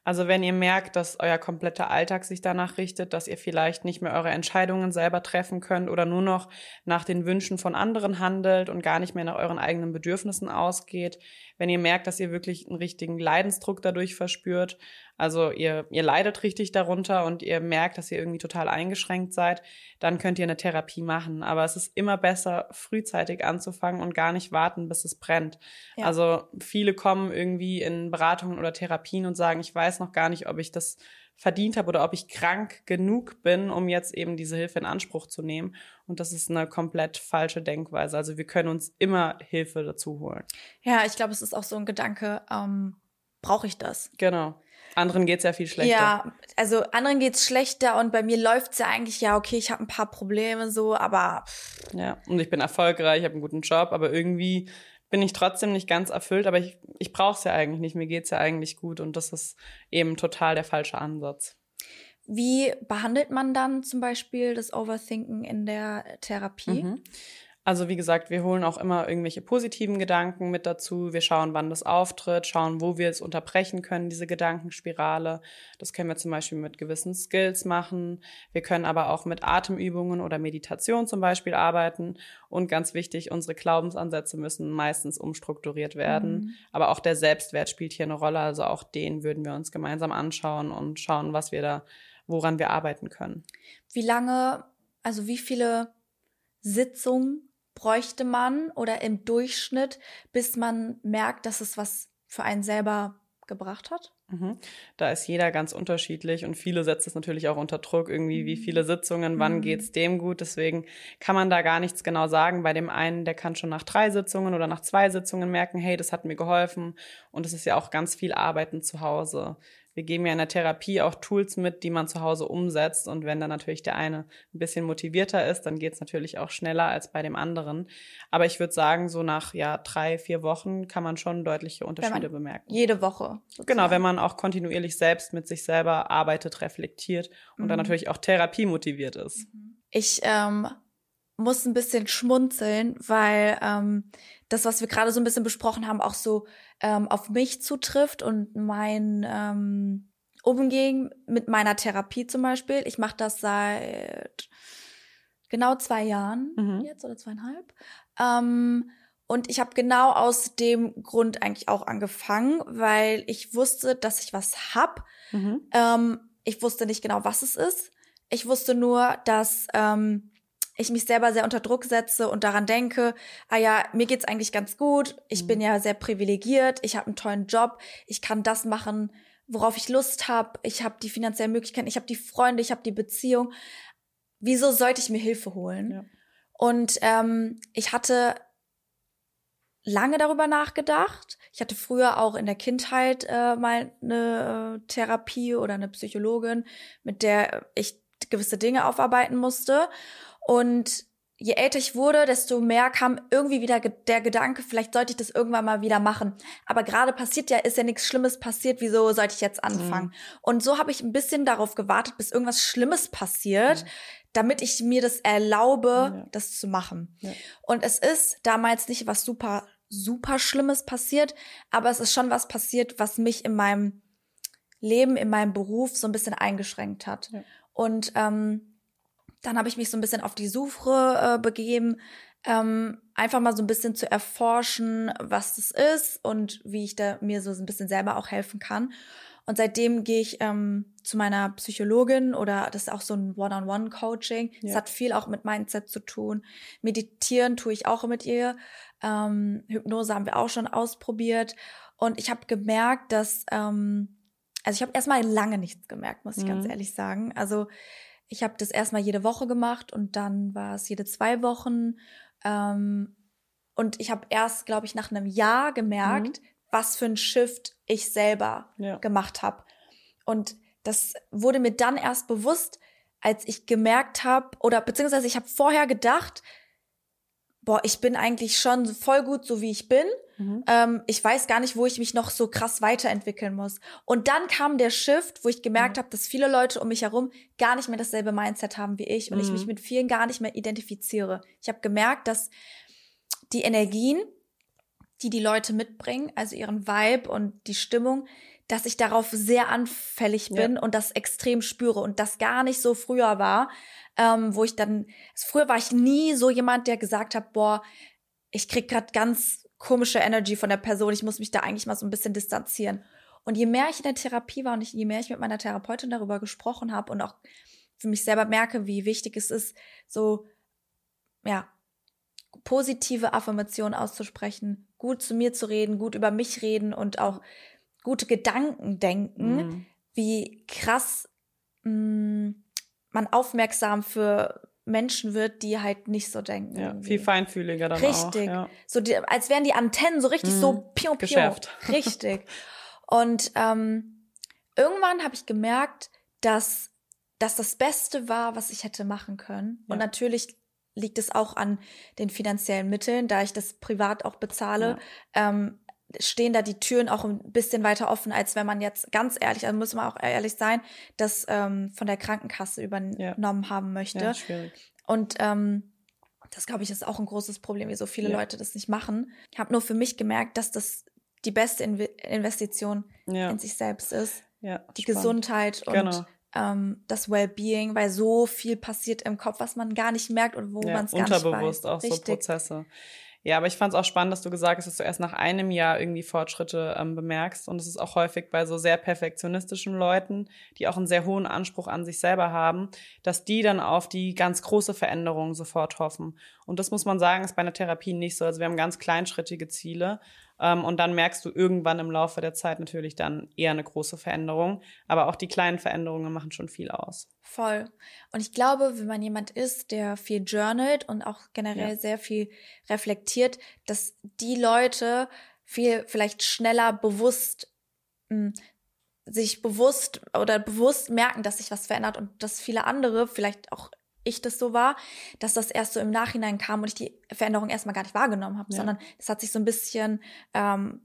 Also wenn ihr merkt, dass euer kompletter Alltag sich danach richtet, dass ihr vielleicht nicht mehr eure Entscheidungen selber treffen könnt oder nur noch nach den Wünschen von anderen handelt und gar nicht mehr nach euren eigenen Bedürfnissen ausgeht, wenn ihr merkt, dass ihr wirklich einen richtigen Leidensdruck dadurch verspürt, also ihr, ihr leidet richtig darunter und ihr merkt, dass ihr irgendwie total eingeschränkt seid, dann könnt ihr eine Therapie machen. Aber es ist immer besser, frühzeitig anzufangen und gar nicht warten, bis es brennt. Ja. Also viele kommen irgendwie in Beratungen oder Therapien und sagen, ich weiß noch gar nicht, ob ich das verdient habe oder ob ich krank genug bin, um jetzt eben diese Hilfe in Anspruch zu nehmen. Und das ist eine komplett falsche Denkweise. Also wir können uns immer Hilfe dazu holen. Ja, ich glaube, es ist auch so ein Gedanke, ähm, brauche ich das? Genau. Anderen geht's ja viel schlechter. Ja, also anderen geht's schlechter und bei mir läuft's ja eigentlich ja, okay, ich habe ein paar Probleme so, aber pff. Ja, und ich bin erfolgreich, ich habe einen guten Job, aber irgendwie bin ich trotzdem nicht ganz erfüllt, aber ich, ich brauche es ja eigentlich nicht, mir geht's ja eigentlich gut und das ist eben total der falsche Ansatz. Wie behandelt man dann zum Beispiel das Overthinken in der Therapie? Mhm. Also wie gesagt, wir holen auch immer irgendwelche positiven Gedanken mit dazu. Wir schauen, wann das auftritt, schauen, wo wir es unterbrechen können, diese Gedankenspirale. Das können wir zum Beispiel mit gewissen Skills machen. Wir können aber auch mit Atemübungen oder Meditation zum Beispiel arbeiten. Und ganz wichtig, unsere Glaubensansätze müssen meistens umstrukturiert werden. Mhm. Aber auch der Selbstwert spielt hier eine Rolle. Also auch den würden wir uns gemeinsam anschauen und schauen, was wir da, woran wir arbeiten können. Wie lange, also wie viele Sitzungen bräuchte man oder im Durchschnitt, bis man merkt, dass es was für einen selber gebracht hat? Mhm. Da ist jeder ganz unterschiedlich und viele setzt es natürlich auch unter Druck, irgendwie wie mhm. viele Sitzungen, wann mhm. geht's dem gut. Deswegen kann man da gar nichts genau sagen. Bei dem einen, der kann schon nach drei Sitzungen oder nach zwei Sitzungen merken, hey, das hat mir geholfen. Und es ist ja auch ganz viel Arbeiten zu Hause wir geben ja in der Therapie auch Tools mit, die man zu Hause umsetzt. Und wenn dann natürlich der eine ein bisschen motivierter ist, dann geht es natürlich auch schneller als bei dem anderen. Aber ich würde sagen, so nach ja drei, vier Wochen kann man schon deutliche Unterschiede bemerken. Jede Woche. Sozusagen. Genau, wenn man auch kontinuierlich selbst mit sich selber arbeitet, reflektiert und mhm. dann natürlich auch Therapie motiviert ist. Ich ähm, muss ein bisschen schmunzeln, weil ähm, das, was wir gerade so ein bisschen besprochen haben, auch so ähm, auf mich zutrifft und mein ähm, Umgehen mit meiner Therapie zum Beispiel. Ich mache das seit genau zwei Jahren mhm. jetzt oder zweieinhalb. Ähm, und ich habe genau aus dem Grund eigentlich auch angefangen, weil ich wusste, dass ich was hab. Mhm. Ähm, ich wusste nicht genau, was es ist. Ich wusste nur, dass ähm, ich mich selber sehr unter Druck setze und daran denke, ah ja, mir geht's eigentlich ganz gut, ich mhm. bin ja sehr privilegiert, ich habe einen tollen Job, ich kann das machen, worauf ich Lust habe, ich habe die finanziellen Möglichkeiten, ich habe die Freunde, ich habe die Beziehung. Wieso sollte ich mir Hilfe holen? Ja. Und ähm, ich hatte lange darüber nachgedacht. Ich hatte früher auch in der Kindheit äh, mal eine äh, Therapie oder eine Psychologin, mit der ich gewisse Dinge aufarbeiten musste. Und je älter ich wurde, desto mehr kam irgendwie wieder der Gedanke, vielleicht sollte ich das irgendwann mal wieder machen. Aber gerade passiert ja, ist ja nichts Schlimmes passiert, wieso sollte ich jetzt anfangen? Mhm. Und so habe ich ein bisschen darauf gewartet, bis irgendwas Schlimmes passiert. Mhm damit ich mir das erlaube, ja. das zu machen. Ja. Und es ist damals nicht was super, super Schlimmes passiert, aber es ist schon was passiert, was mich in meinem Leben, in meinem Beruf so ein bisschen eingeschränkt hat. Ja. Und ähm, dann habe ich mich so ein bisschen auf die Suche äh, begeben, ähm, einfach mal so ein bisschen zu erforschen, was das ist und wie ich da mir so ein bisschen selber auch helfen kann. Und seitdem gehe ich ähm, zu meiner Psychologin oder das ist auch so ein One-on-One-Coaching. Ja. Das hat viel auch mit Mindset zu tun. Meditieren tue ich auch mit ihr. Ähm, Hypnose haben wir auch schon ausprobiert. Und ich habe gemerkt, dass, ähm, also ich habe erstmal lange nichts gemerkt, muss ich mhm. ganz ehrlich sagen. Also ich habe das erstmal jede Woche gemacht und dann war es jede zwei Wochen. Ähm, und ich habe erst, glaube ich, nach einem Jahr gemerkt, mhm. was für ein Shift ich selber ja. gemacht habe. Und das wurde mir dann erst bewusst, als ich gemerkt habe, oder beziehungsweise ich habe vorher gedacht, boah, ich bin eigentlich schon voll gut, so wie ich bin. Mhm. Ähm, ich weiß gar nicht, wo ich mich noch so krass weiterentwickeln muss. Und dann kam der Shift, wo ich gemerkt mhm. habe, dass viele Leute um mich herum gar nicht mehr dasselbe Mindset haben wie ich und mhm. ich mich mit vielen gar nicht mehr identifiziere. Ich habe gemerkt, dass die Energien, die die Leute mitbringen, also ihren Vibe und die Stimmung, dass ich darauf sehr anfällig bin ja. und das extrem spüre und das gar nicht so früher war, ähm, wo ich dann, früher war ich nie so jemand, der gesagt hat, boah, ich krieg grad ganz komische Energy von der Person, ich muss mich da eigentlich mal so ein bisschen distanzieren. Und je mehr ich in der Therapie war und je mehr ich mit meiner Therapeutin darüber gesprochen habe und auch für mich selber merke, wie wichtig es ist, so, ja, positive Affirmationen auszusprechen, gut zu mir zu reden, gut über mich reden und auch gute Gedanken denken, mhm. wie krass mh, mm, man aufmerksam für Menschen wird, die halt nicht so denken. Ja, irgendwie. viel feinfühliger dann Richtig. Auch, ja. So die, als wären die Antennen so richtig mhm. so pion, pion. Geschäft. Richtig. Und ähm, irgendwann habe ich gemerkt, dass, dass das Beste war, was ich hätte machen können. Ja. Und natürlich liegt es auch an den finanziellen Mitteln, da ich das privat auch bezahle. Ja. Ähm, stehen da die Türen auch ein bisschen weiter offen, als wenn man jetzt ganz ehrlich, also muss man auch ehrlich sein, das ähm, von der Krankenkasse übernommen ja. haben möchte. Ja, schwierig. Und ähm, das glaube ich ist auch ein großes Problem, wie so viele ja. Leute das nicht machen. Ich habe nur für mich gemerkt, dass das die beste In Investition in sich selbst ist. Ja, die spannend. Gesundheit und genau. ähm, das Wellbeing, weil so viel passiert im Kopf, was man gar nicht merkt und wo man es gar nicht weiß. Unterbewusst auch Richtig. so Prozesse. Ja, aber ich fand es auch spannend, dass du gesagt hast, dass du erst nach einem Jahr irgendwie Fortschritte ähm, bemerkst. Und es ist auch häufig bei so sehr perfektionistischen Leuten, die auch einen sehr hohen Anspruch an sich selber haben, dass die dann auf die ganz große Veränderung sofort hoffen. Und das muss man sagen, ist bei einer Therapie nicht so. Also wir haben ganz kleinschrittige Ziele. Ähm, und dann merkst du irgendwann im Laufe der Zeit natürlich dann eher eine große Veränderung. Aber auch die kleinen Veränderungen machen schon viel aus. Voll. Und ich glaube, wenn man jemand ist, der viel journalt und auch generell ja. sehr viel reflektiert, dass die Leute viel vielleicht schneller bewusst mh, hm, sich bewusst oder bewusst merken, dass sich was verändert und dass viele andere, vielleicht auch ich das so war, dass das erst so im Nachhinein kam und ich die Veränderung erstmal gar nicht wahrgenommen habe, ja. sondern das hat sich so ein bisschen ähm,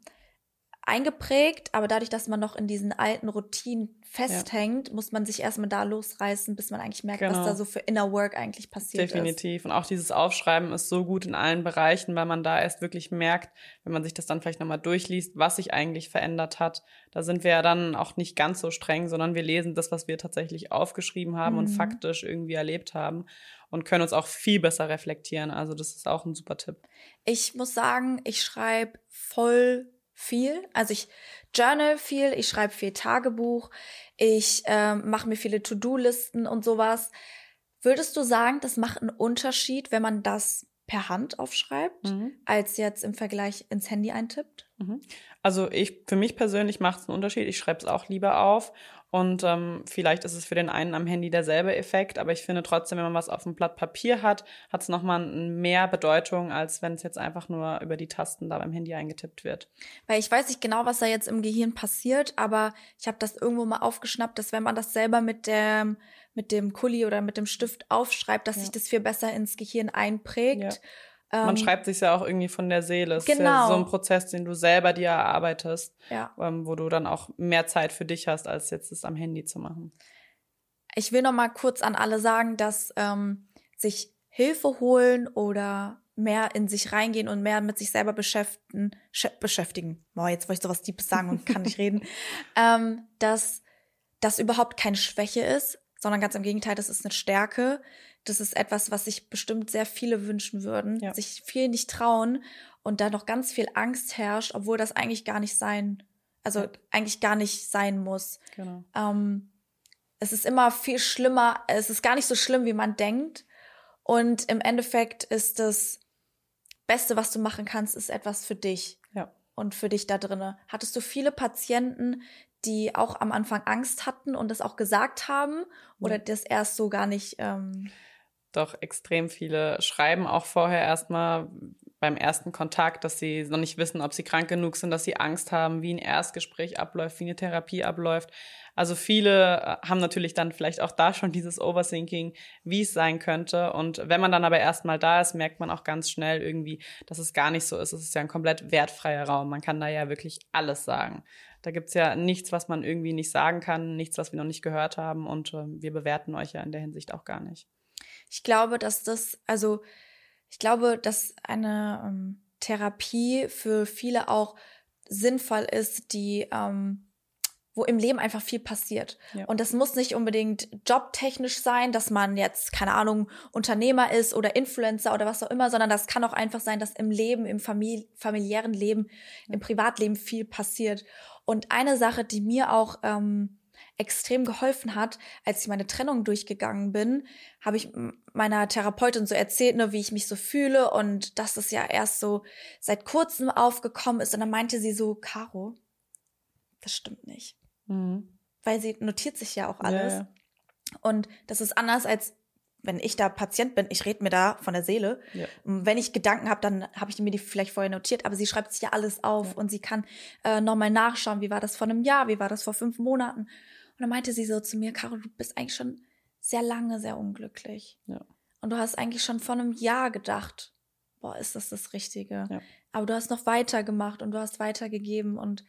eingeprägt, aber dadurch, dass man noch in diesen alten Routinen festhängt, ja. muss man sich erstmal da losreißen, bis man eigentlich merkt, genau. was da so für Inner Work eigentlich passiert Definitiv. ist. Definitiv. Und auch dieses Aufschreiben ist so gut in allen Bereichen, weil man da erst wirklich merkt, wenn man sich das dann vielleicht nochmal durchliest, was sich eigentlich verändert hat. Da sind wir ja dann auch nicht ganz so streng, sondern wir lesen das, was wir tatsächlich aufgeschrieben haben mhm. und faktisch irgendwie erlebt haben und können uns auch viel besser reflektieren. Also das ist auch ein super Tipp. Ich muss sagen, ich schreibe voll viel. Also ich journal viel, ich schreibe viel Tagebuch, ich ähm, mache mir viele To-Do-Listen und sowas. Würdest du sagen, das macht einen Unterschied, wenn man das per Hand aufschreibt, mhm. als jetzt im Vergleich ins Handy eintippt? Mhm. Also ich, für mich persönlich macht es einen Unterschied. Ich schreibe es auch lieber auf und ähm, vielleicht ist es für den einen am Handy derselbe Effekt, aber ich finde trotzdem, wenn man was auf dem Blatt Papier hat, hat es nochmal mehr Bedeutung, als wenn es jetzt einfach nur über die Tasten da beim Handy eingetippt wird. Weil ich weiß nicht genau, was da jetzt im Gehirn passiert, aber ich habe das irgendwo mal aufgeschnappt, dass wenn man das selber mit dem mit dem Kuli oder mit dem Stift aufschreibt, dass ja. sich das viel besser ins Gehirn einprägt. Ja man ähm, schreibt sich ja auch irgendwie von der Seele. Es genau. ist ja genau. so ein Prozess, den du selber dir erarbeitest, ja. ähm, wo du dann auch mehr Zeit für dich hast, als jetzt es am Handy zu machen. Ich will noch mal kurz an alle sagen, dass ähm, sich Hilfe holen oder mehr in sich reingehen und mehr mit sich selber beschäftigen, beschäftigen. Boah, jetzt wollte ich sowas Deepes sagen und kann nicht reden. Ähm, dass das überhaupt keine Schwäche ist, sondern ganz im Gegenteil, das ist eine Stärke das ist etwas, was sich bestimmt sehr viele wünschen würden, ja. sich viel nicht trauen und da noch ganz viel Angst herrscht, obwohl das eigentlich gar nicht sein, also ja. eigentlich gar nicht sein muss. Genau. Ähm, es ist immer viel schlimmer, es ist gar nicht so schlimm, wie man denkt. Und im Endeffekt ist das Beste, was du machen kannst, ist etwas für dich. Ja. Und für dich da drinne. Hattest du viele Patienten, die auch am Anfang Angst hatten und das auch gesagt haben? Oder das erst so gar nicht? Ähm doch extrem viele schreiben auch vorher erstmal beim ersten Kontakt, dass sie noch nicht wissen, ob sie krank genug sind, dass sie Angst haben, wie ein Erstgespräch abläuft, wie eine Therapie abläuft. Also viele äh, haben natürlich dann vielleicht auch da schon dieses Overthinking, wie es sein könnte. Und wenn man dann aber erstmal da ist, merkt man auch ganz schnell irgendwie, dass es gar nicht so ist. Es ist ja ein komplett wertfreier Raum. Man kann da ja wirklich alles sagen. Da gibt's ja nichts, was man irgendwie nicht sagen kann, nichts, was wir noch nicht gehört haben. Und äh, wir bewerten euch ja in der Hinsicht auch gar nicht. Ich glaube, dass das, also ich glaube, dass eine ähm, Therapie für viele auch sinnvoll ist, die ähm, wo im Leben einfach viel passiert. Ja. Und das muss nicht unbedingt jobtechnisch sein, dass man jetzt, keine Ahnung, Unternehmer ist oder Influencer oder was auch immer, sondern das kann auch einfach sein, dass im Leben, im famili familiären Leben, ja. im Privatleben viel passiert. Und eine Sache, die mir auch ähm, extrem geholfen hat, als ich meine Trennung durchgegangen bin, habe ich meiner Therapeutin so erzählt, nur ne, wie ich mich so fühle und dass es ja erst so seit kurzem aufgekommen ist. Und dann meinte sie so, Caro, das stimmt nicht. Mhm. Weil sie notiert sich ja auch alles. Ja. Und das ist anders als wenn ich da Patient bin, ich rede mir da von der Seele. Ja. Wenn ich Gedanken habe, dann habe ich mir die vielleicht vorher notiert, aber sie schreibt sich ja alles auf ja. und sie kann äh, nochmal nachschauen, wie war das vor einem Jahr, wie war das vor fünf Monaten. Und dann meinte sie so zu mir, Caro, du bist eigentlich schon sehr lange sehr unglücklich. Ja. Und du hast eigentlich schon vor einem Jahr gedacht, boah, ist das das Richtige? Ja. Aber du hast noch weitergemacht und du hast weitergegeben und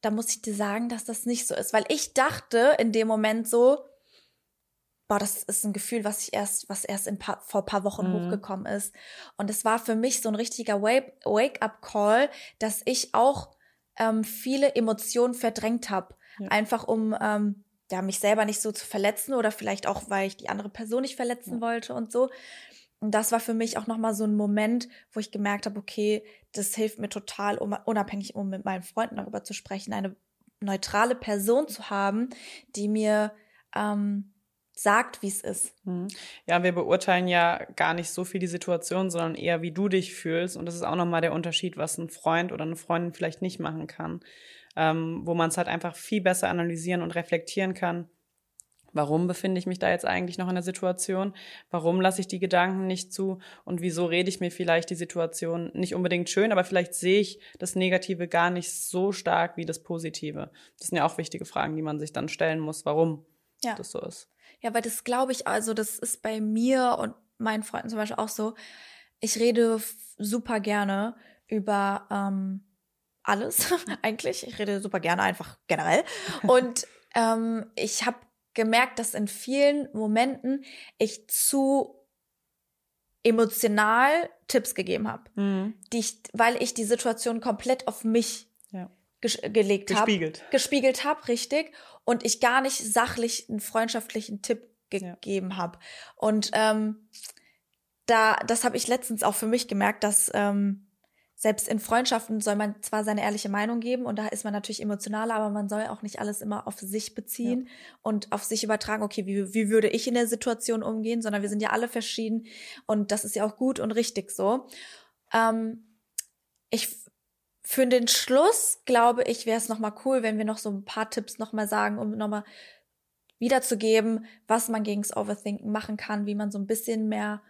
da muss ich dir sagen, dass das nicht so ist, weil ich dachte in dem Moment so, boah, das ist ein Gefühl, was ich erst, was erst in paar, vor paar Wochen mhm. hochgekommen ist. Und es war für mich so ein richtiger Wake-up-Call, dass ich auch ähm, viele Emotionen verdrängt habe. Ja. Einfach um ähm, ja, mich selber nicht so zu verletzen oder vielleicht auch, weil ich die andere Person nicht verletzen ja. wollte und so. Und das war für mich auch nochmal so ein Moment, wo ich gemerkt habe, okay, das hilft mir total, um unabhängig, um mit meinen Freunden darüber zu sprechen, eine neutrale Person zu haben, die mir ähm, sagt, wie es ist. Mhm. Ja, wir beurteilen ja gar nicht so viel die Situation, sondern eher, wie du dich fühlst. Und das ist auch nochmal der Unterschied, was ein Freund oder eine Freundin vielleicht nicht machen kann. Ähm, wo man es halt einfach viel besser analysieren und reflektieren kann. Warum befinde ich mich da jetzt eigentlich noch in der Situation? Warum lasse ich die Gedanken nicht zu? Und wieso rede ich mir vielleicht die Situation nicht unbedingt schön, aber vielleicht sehe ich das Negative gar nicht so stark wie das Positive? Das sind ja auch wichtige Fragen, die man sich dann stellen muss, warum ja. das so ist. Ja, weil das glaube ich, also das ist bei mir und meinen Freunden zum Beispiel auch so. Ich rede super gerne über ähm, alles eigentlich. Ich rede super gerne einfach generell. Und ähm, ich habe gemerkt, dass in vielen Momenten ich zu emotional Tipps gegeben habe, mhm. die ich, weil ich die Situation komplett auf mich ja. gelegt habe, gespiegelt, hab, gespiegelt habe, richtig, und ich gar nicht sachlich einen freundschaftlichen Tipp gegeben ja. habe. Und ähm, da, das habe ich letztens auch für mich gemerkt, dass ähm, selbst in Freundschaften soll man zwar seine ehrliche Meinung geben und da ist man natürlich emotionaler, aber man soll auch nicht alles immer auf sich beziehen ja. und auf sich übertragen, okay, wie, wie würde ich in der Situation umgehen, sondern wir sind ja alle verschieden und das ist ja auch gut und richtig so. Ähm, ich für den Schluss glaube ich, wäre es nochmal cool, wenn wir noch so ein paar Tipps nochmal sagen, um nochmal wiederzugeben, was man gegens Overthinken machen kann, wie man so ein bisschen mehr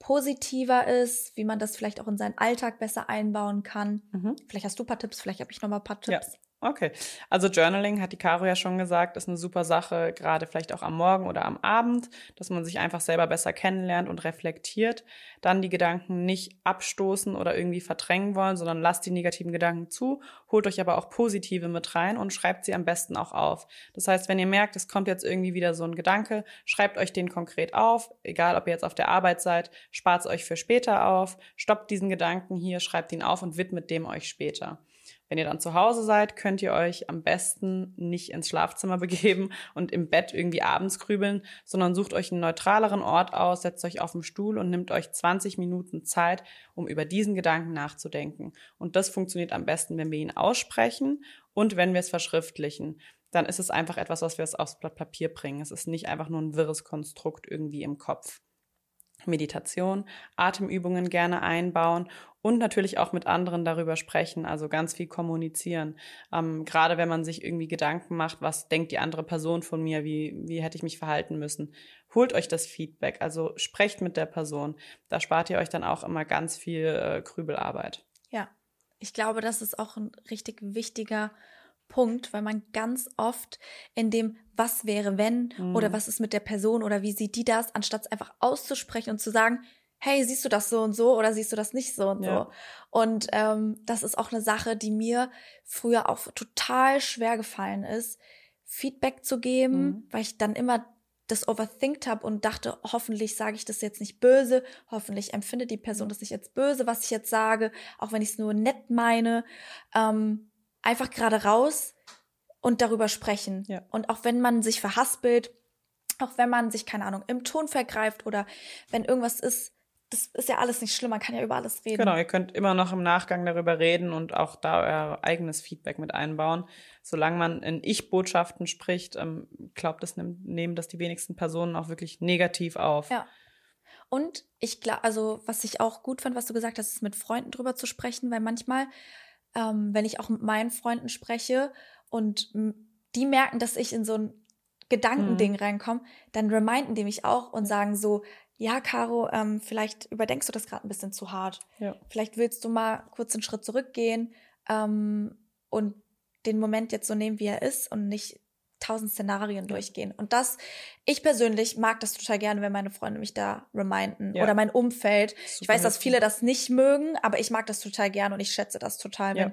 positiver ist, wie man das vielleicht auch in seinen Alltag besser einbauen kann. Mhm. Vielleicht hast du ein paar Tipps, vielleicht habe ich noch mal ein paar Tipps. Ja. Okay. Also Journaling, hat die Caro ja schon gesagt, ist eine super Sache, gerade vielleicht auch am Morgen oder am Abend, dass man sich einfach selber besser kennenlernt und reflektiert. Dann die Gedanken nicht abstoßen oder irgendwie verdrängen wollen, sondern lasst die negativen Gedanken zu, holt euch aber auch positive mit rein und schreibt sie am besten auch auf. Das heißt, wenn ihr merkt, es kommt jetzt irgendwie wieder so ein Gedanke, schreibt euch den konkret auf, egal ob ihr jetzt auf der Arbeit seid, spart es euch für später auf, stoppt diesen Gedanken hier, schreibt ihn auf und widmet dem euch später. Wenn ihr dann zu Hause seid, könnt ihr euch am besten nicht ins Schlafzimmer begeben und im Bett irgendwie abends grübeln, sondern sucht euch einen neutraleren Ort aus, setzt euch auf den Stuhl und nimmt euch 20 Minuten Zeit, um über diesen Gedanken nachzudenken. Und das funktioniert am besten, wenn wir ihn aussprechen und wenn wir es verschriftlichen. Dann ist es einfach etwas, was wir aufs Blatt Papier bringen. Es ist nicht einfach nur ein wirres Konstrukt irgendwie im Kopf. Meditation, Atemübungen gerne einbauen und natürlich auch mit anderen darüber sprechen, also ganz viel kommunizieren. Ähm, gerade wenn man sich irgendwie Gedanken macht, was denkt die andere Person von mir, wie, wie hätte ich mich verhalten müssen. Holt euch das Feedback, also sprecht mit der Person. Da spart ihr euch dann auch immer ganz viel äh, Grübelarbeit. Ja, ich glaube, das ist auch ein richtig wichtiger Punkt, weil man ganz oft in dem was wäre wenn mhm. oder was ist mit der Person oder wie sieht die das, anstatt es einfach auszusprechen und zu sagen, hey, siehst du das so und so oder siehst du das nicht so und ja. so. Und ähm, das ist auch eine Sache, die mir früher auch total schwer gefallen ist, Feedback zu geben, mhm. weil ich dann immer das overthinkt habe und dachte, hoffentlich sage ich das jetzt nicht böse, hoffentlich empfindet die Person das nicht jetzt böse, was ich jetzt sage, auch wenn ich es nur nett meine. Ähm, einfach gerade raus und darüber sprechen. Ja. Und auch wenn man sich verhaspelt, auch wenn man sich, keine Ahnung, im Ton vergreift oder wenn irgendwas ist, das ist ja alles nicht schlimm, man kann ja über alles reden. Genau, ihr könnt immer noch im Nachgang darüber reden und auch da euer eigenes Feedback mit einbauen. Solange man in Ich-Botschaften spricht, ähm, glaubt es nehmen das die wenigsten Personen auch wirklich negativ auf. Ja. Und ich glaube, also was ich auch gut fand, was du gesagt hast, ist mit Freunden drüber zu sprechen, weil manchmal ähm, wenn ich auch mit meinen Freunden spreche und die merken, dass ich in so ein Gedankending mhm. reinkomme, dann reminden die mich auch und sagen so, ja, Caro, ähm, vielleicht überdenkst du das gerade ein bisschen zu hart. Ja. Vielleicht willst du mal kurz einen Schritt zurückgehen ähm, und den Moment jetzt so nehmen, wie er ist und nicht tausend Szenarien ja. durchgehen. Und das, ich persönlich mag das total gerne, wenn meine Freunde mich da reminden ja. oder mein Umfeld. Ich weiß, dass viele das nicht mögen, aber ich mag das total gerne und ich schätze das total, wenn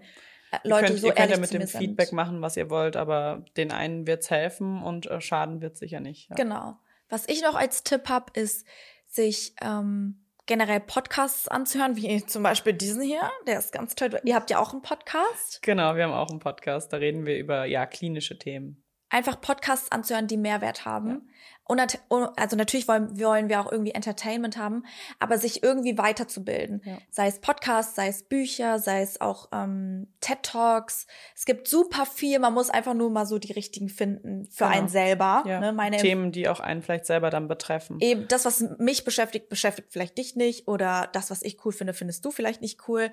äh, Leute ihr könnt, so ihr könnt ja mit dem Feedback sind. machen, was ihr wollt, aber den einen wird's helfen und äh, schaden wird sicher nicht. Ja. Genau. Was ich noch als Tipp habe, ist, sich ähm, generell Podcasts anzuhören, wie zum Beispiel diesen hier. Der ist ganz toll. Ihr habt ja auch einen Podcast. Genau, wir haben auch einen Podcast. Da reden wir über ja klinische Themen. Einfach Podcasts anzuhören, die Mehrwert haben. Ja. Und also natürlich wollen, wollen wir auch irgendwie Entertainment haben, aber sich irgendwie weiterzubilden. Ja. Sei es Podcasts, sei es Bücher, sei es auch ähm, TED Talks. Es gibt super viel. Man muss einfach nur mal so die richtigen finden für genau. einen selber. Ja. Ne? Meine Themen, die auch einen vielleicht selber dann betreffen. Eben das, was mich beschäftigt, beschäftigt vielleicht dich nicht oder das, was ich cool finde, findest du vielleicht nicht cool.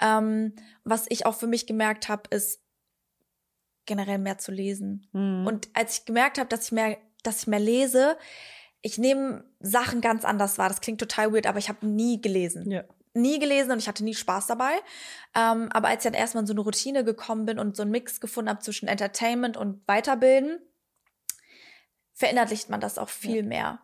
Ähm, was ich auch für mich gemerkt habe, ist generell mehr zu lesen. Mhm. Und als ich gemerkt habe, dass ich mehr, dass ich mehr lese, ich nehme Sachen ganz anders wahr. Das klingt total weird, aber ich habe nie gelesen. Ja. Nie gelesen und ich hatte nie Spaß dabei. Ähm, aber als ich dann erstmal in so eine Routine gekommen bin und so einen Mix gefunden habe zwischen Entertainment und Weiterbilden, verinnerlicht man das auch viel ja. mehr.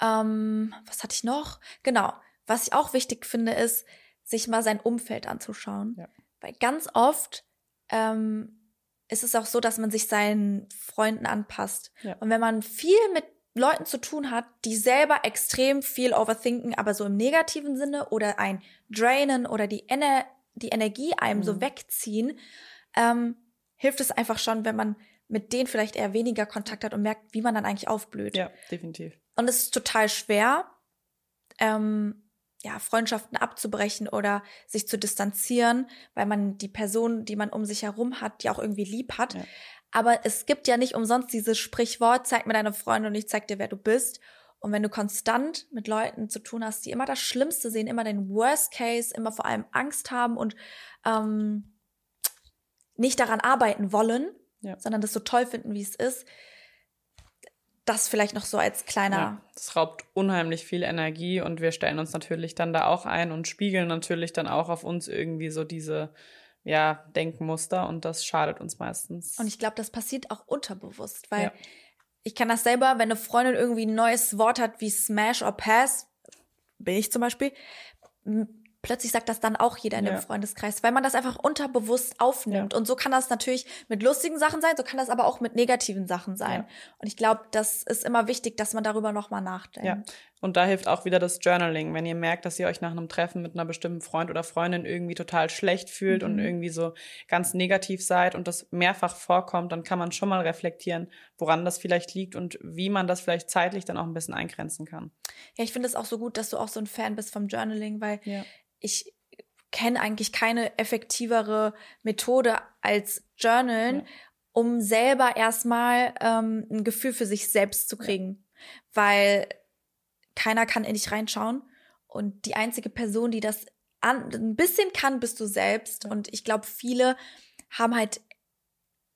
Ähm, was hatte ich noch? Genau. Was ich auch wichtig finde, ist, sich mal sein Umfeld anzuschauen. Ja. Weil ganz oft ähm, ist es auch so, dass man sich seinen Freunden anpasst. Ja. Und wenn man viel mit Leuten zu tun hat, die selber extrem viel overthinken, aber so im negativen Sinne oder ein drainen oder die, Ener die Energie einem mhm. so wegziehen, ähm, hilft es einfach schon, wenn man mit denen vielleicht eher weniger Kontakt hat und merkt, wie man dann eigentlich aufblüht. Ja, definitiv. Und es ist total schwer, ähm, ja, Freundschaften abzubrechen oder sich zu distanzieren, weil man die Person, die man um sich herum hat, die auch irgendwie lieb hat. Ja. Aber es gibt ja nicht umsonst dieses Sprichwort, zeig mir deine Freunde und ich zeig dir, wer du bist. Und wenn du konstant mit Leuten zu tun hast, die immer das Schlimmste sehen, immer den Worst Case, immer vor allem Angst haben und ähm, nicht daran arbeiten wollen, ja. sondern das so toll finden, wie es ist, das vielleicht noch so als kleiner. Ja, das raubt unheimlich viel Energie und wir stellen uns natürlich dann da auch ein und spiegeln natürlich dann auch auf uns irgendwie so diese ja, Denkmuster und das schadet uns meistens. Und ich glaube, das passiert auch unterbewusst, weil ja. ich kann das selber, wenn eine Freundin irgendwie ein neues Wort hat wie Smash or Pass, bin ich zum Beispiel, plötzlich sagt das dann auch jeder in ja. dem Freundeskreis, weil man das einfach unterbewusst aufnimmt. Ja. Und so kann das natürlich mit lustigen Sachen sein, so kann das aber auch mit negativen Sachen sein. Ja. Und ich glaube, das ist immer wichtig, dass man darüber nochmal nachdenkt. Ja. Und da hilft auch wieder das Journaling. Wenn ihr merkt, dass ihr euch nach einem Treffen mit einer bestimmten Freund oder Freundin irgendwie total schlecht fühlt mhm. und irgendwie so ganz negativ seid und das mehrfach vorkommt, dann kann man schon mal reflektieren, woran das vielleicht liegt und wie man das vielleicht zeitlich dann auch ein bisschen eingrenzen kann. Ja, ich finde es auch so gut, dass du auch so ein Fan bist vom Journaling, weil ja ich kenne eigentlich keine effektivere Methode als Journalen, ja. um selber erstmal ähm, ein Gefühl für sich selbst zu kriegen. Ja. Weil keiner kann in dich reinschauen. Und die einzige Person, die das an, ein bisschen kann, bist du selbst. Ja. Und ich glaube, viele haben halt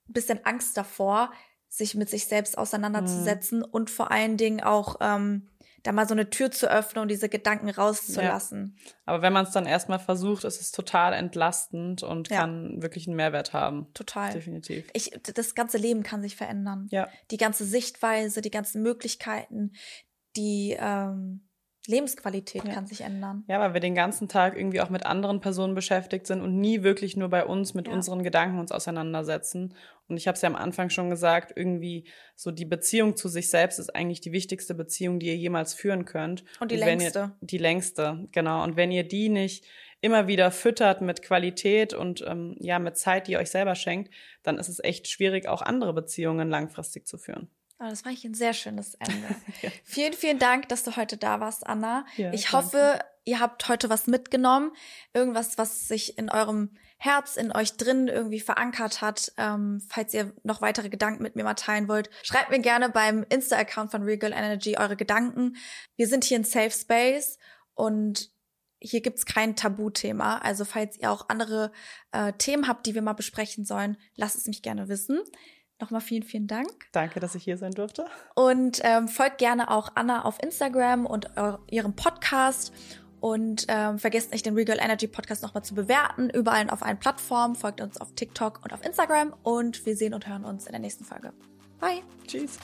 ein bisschen Angst davor, sich mit sich selbst auseinanderzusetzen mhm. und vor allen Dingen auch ähm, da mal so eine Tür zu öffnen und diese Gedanken rauszulassen. Ja. Aber wenn man es dann erstmal versucht, ist es total entlastend und ja. kann wirklich einen Mehrwert haben. Total. Definitiv. Ich, das ganze Leben kann sich verändern. Ja. Die ganze Sichtweise, die ganzen Möglichkeiten, die ähm, Lebensqualität ja. kann sich ändern. Ja, weil wir den ganzen Tag irgendwie auch mit anderen Personen beschäftigt sind und nie wirklich nur bei uns mit ja. unseren Gedanken uns auseinandersetzen. Und ich habe es ja am Anfang schon gesagt, irgendwie so die Beziehung zu sich selbst ist eigentlich die wichtigste Beziehung, die ihr jemals führen könnt. Und die und längste. Ihr, die längste, genau. Und wenn ihr die nicht immer wieder füttert mit Qualität und ähm, ja mit Zeit, die ihr euch selber schenkt, dann ist es echt schwierig, auch andere Beziehungen langfristig zu führen. Oh, das war ich ein sehr schönes Ende. ja. Vielen, vielen Dank, dass du heute da warst, Anna. Ja, ich danke. hoffe, ihr habt heute was mitgenommen. Irgendwas, was sich in eurem Herz, in euch drin irgendwie verankert hat. Ähm, falls ihr noch weitere Gedanken mit mir mal teilen wollt, schreibt mir gerne beim Insta-Account von Real Girl Energy eure Gedanken. Wir sind hier in Safe Space und hier gibt's kein Tabuthema. Also falls ihr auch andere äh, Themen habt, die wir mal besprechen sollen, lasst es mich gerne wissen. Nochmal vielen, vielen Dank. Danke, dass ich hier sein durfte. Und ähm, folgt gerne auch Anna auf Instagram und ihrem Podcast. Und ähm, vergesst nicht, den Regal Energy Podcast nochmal zu bewerten. Überall auf allen Plattformen. Folgt uns auf TikTok und auf Instagram. Und wir sehen und hören uns in der nächsten Folge. Bye. Tschüss.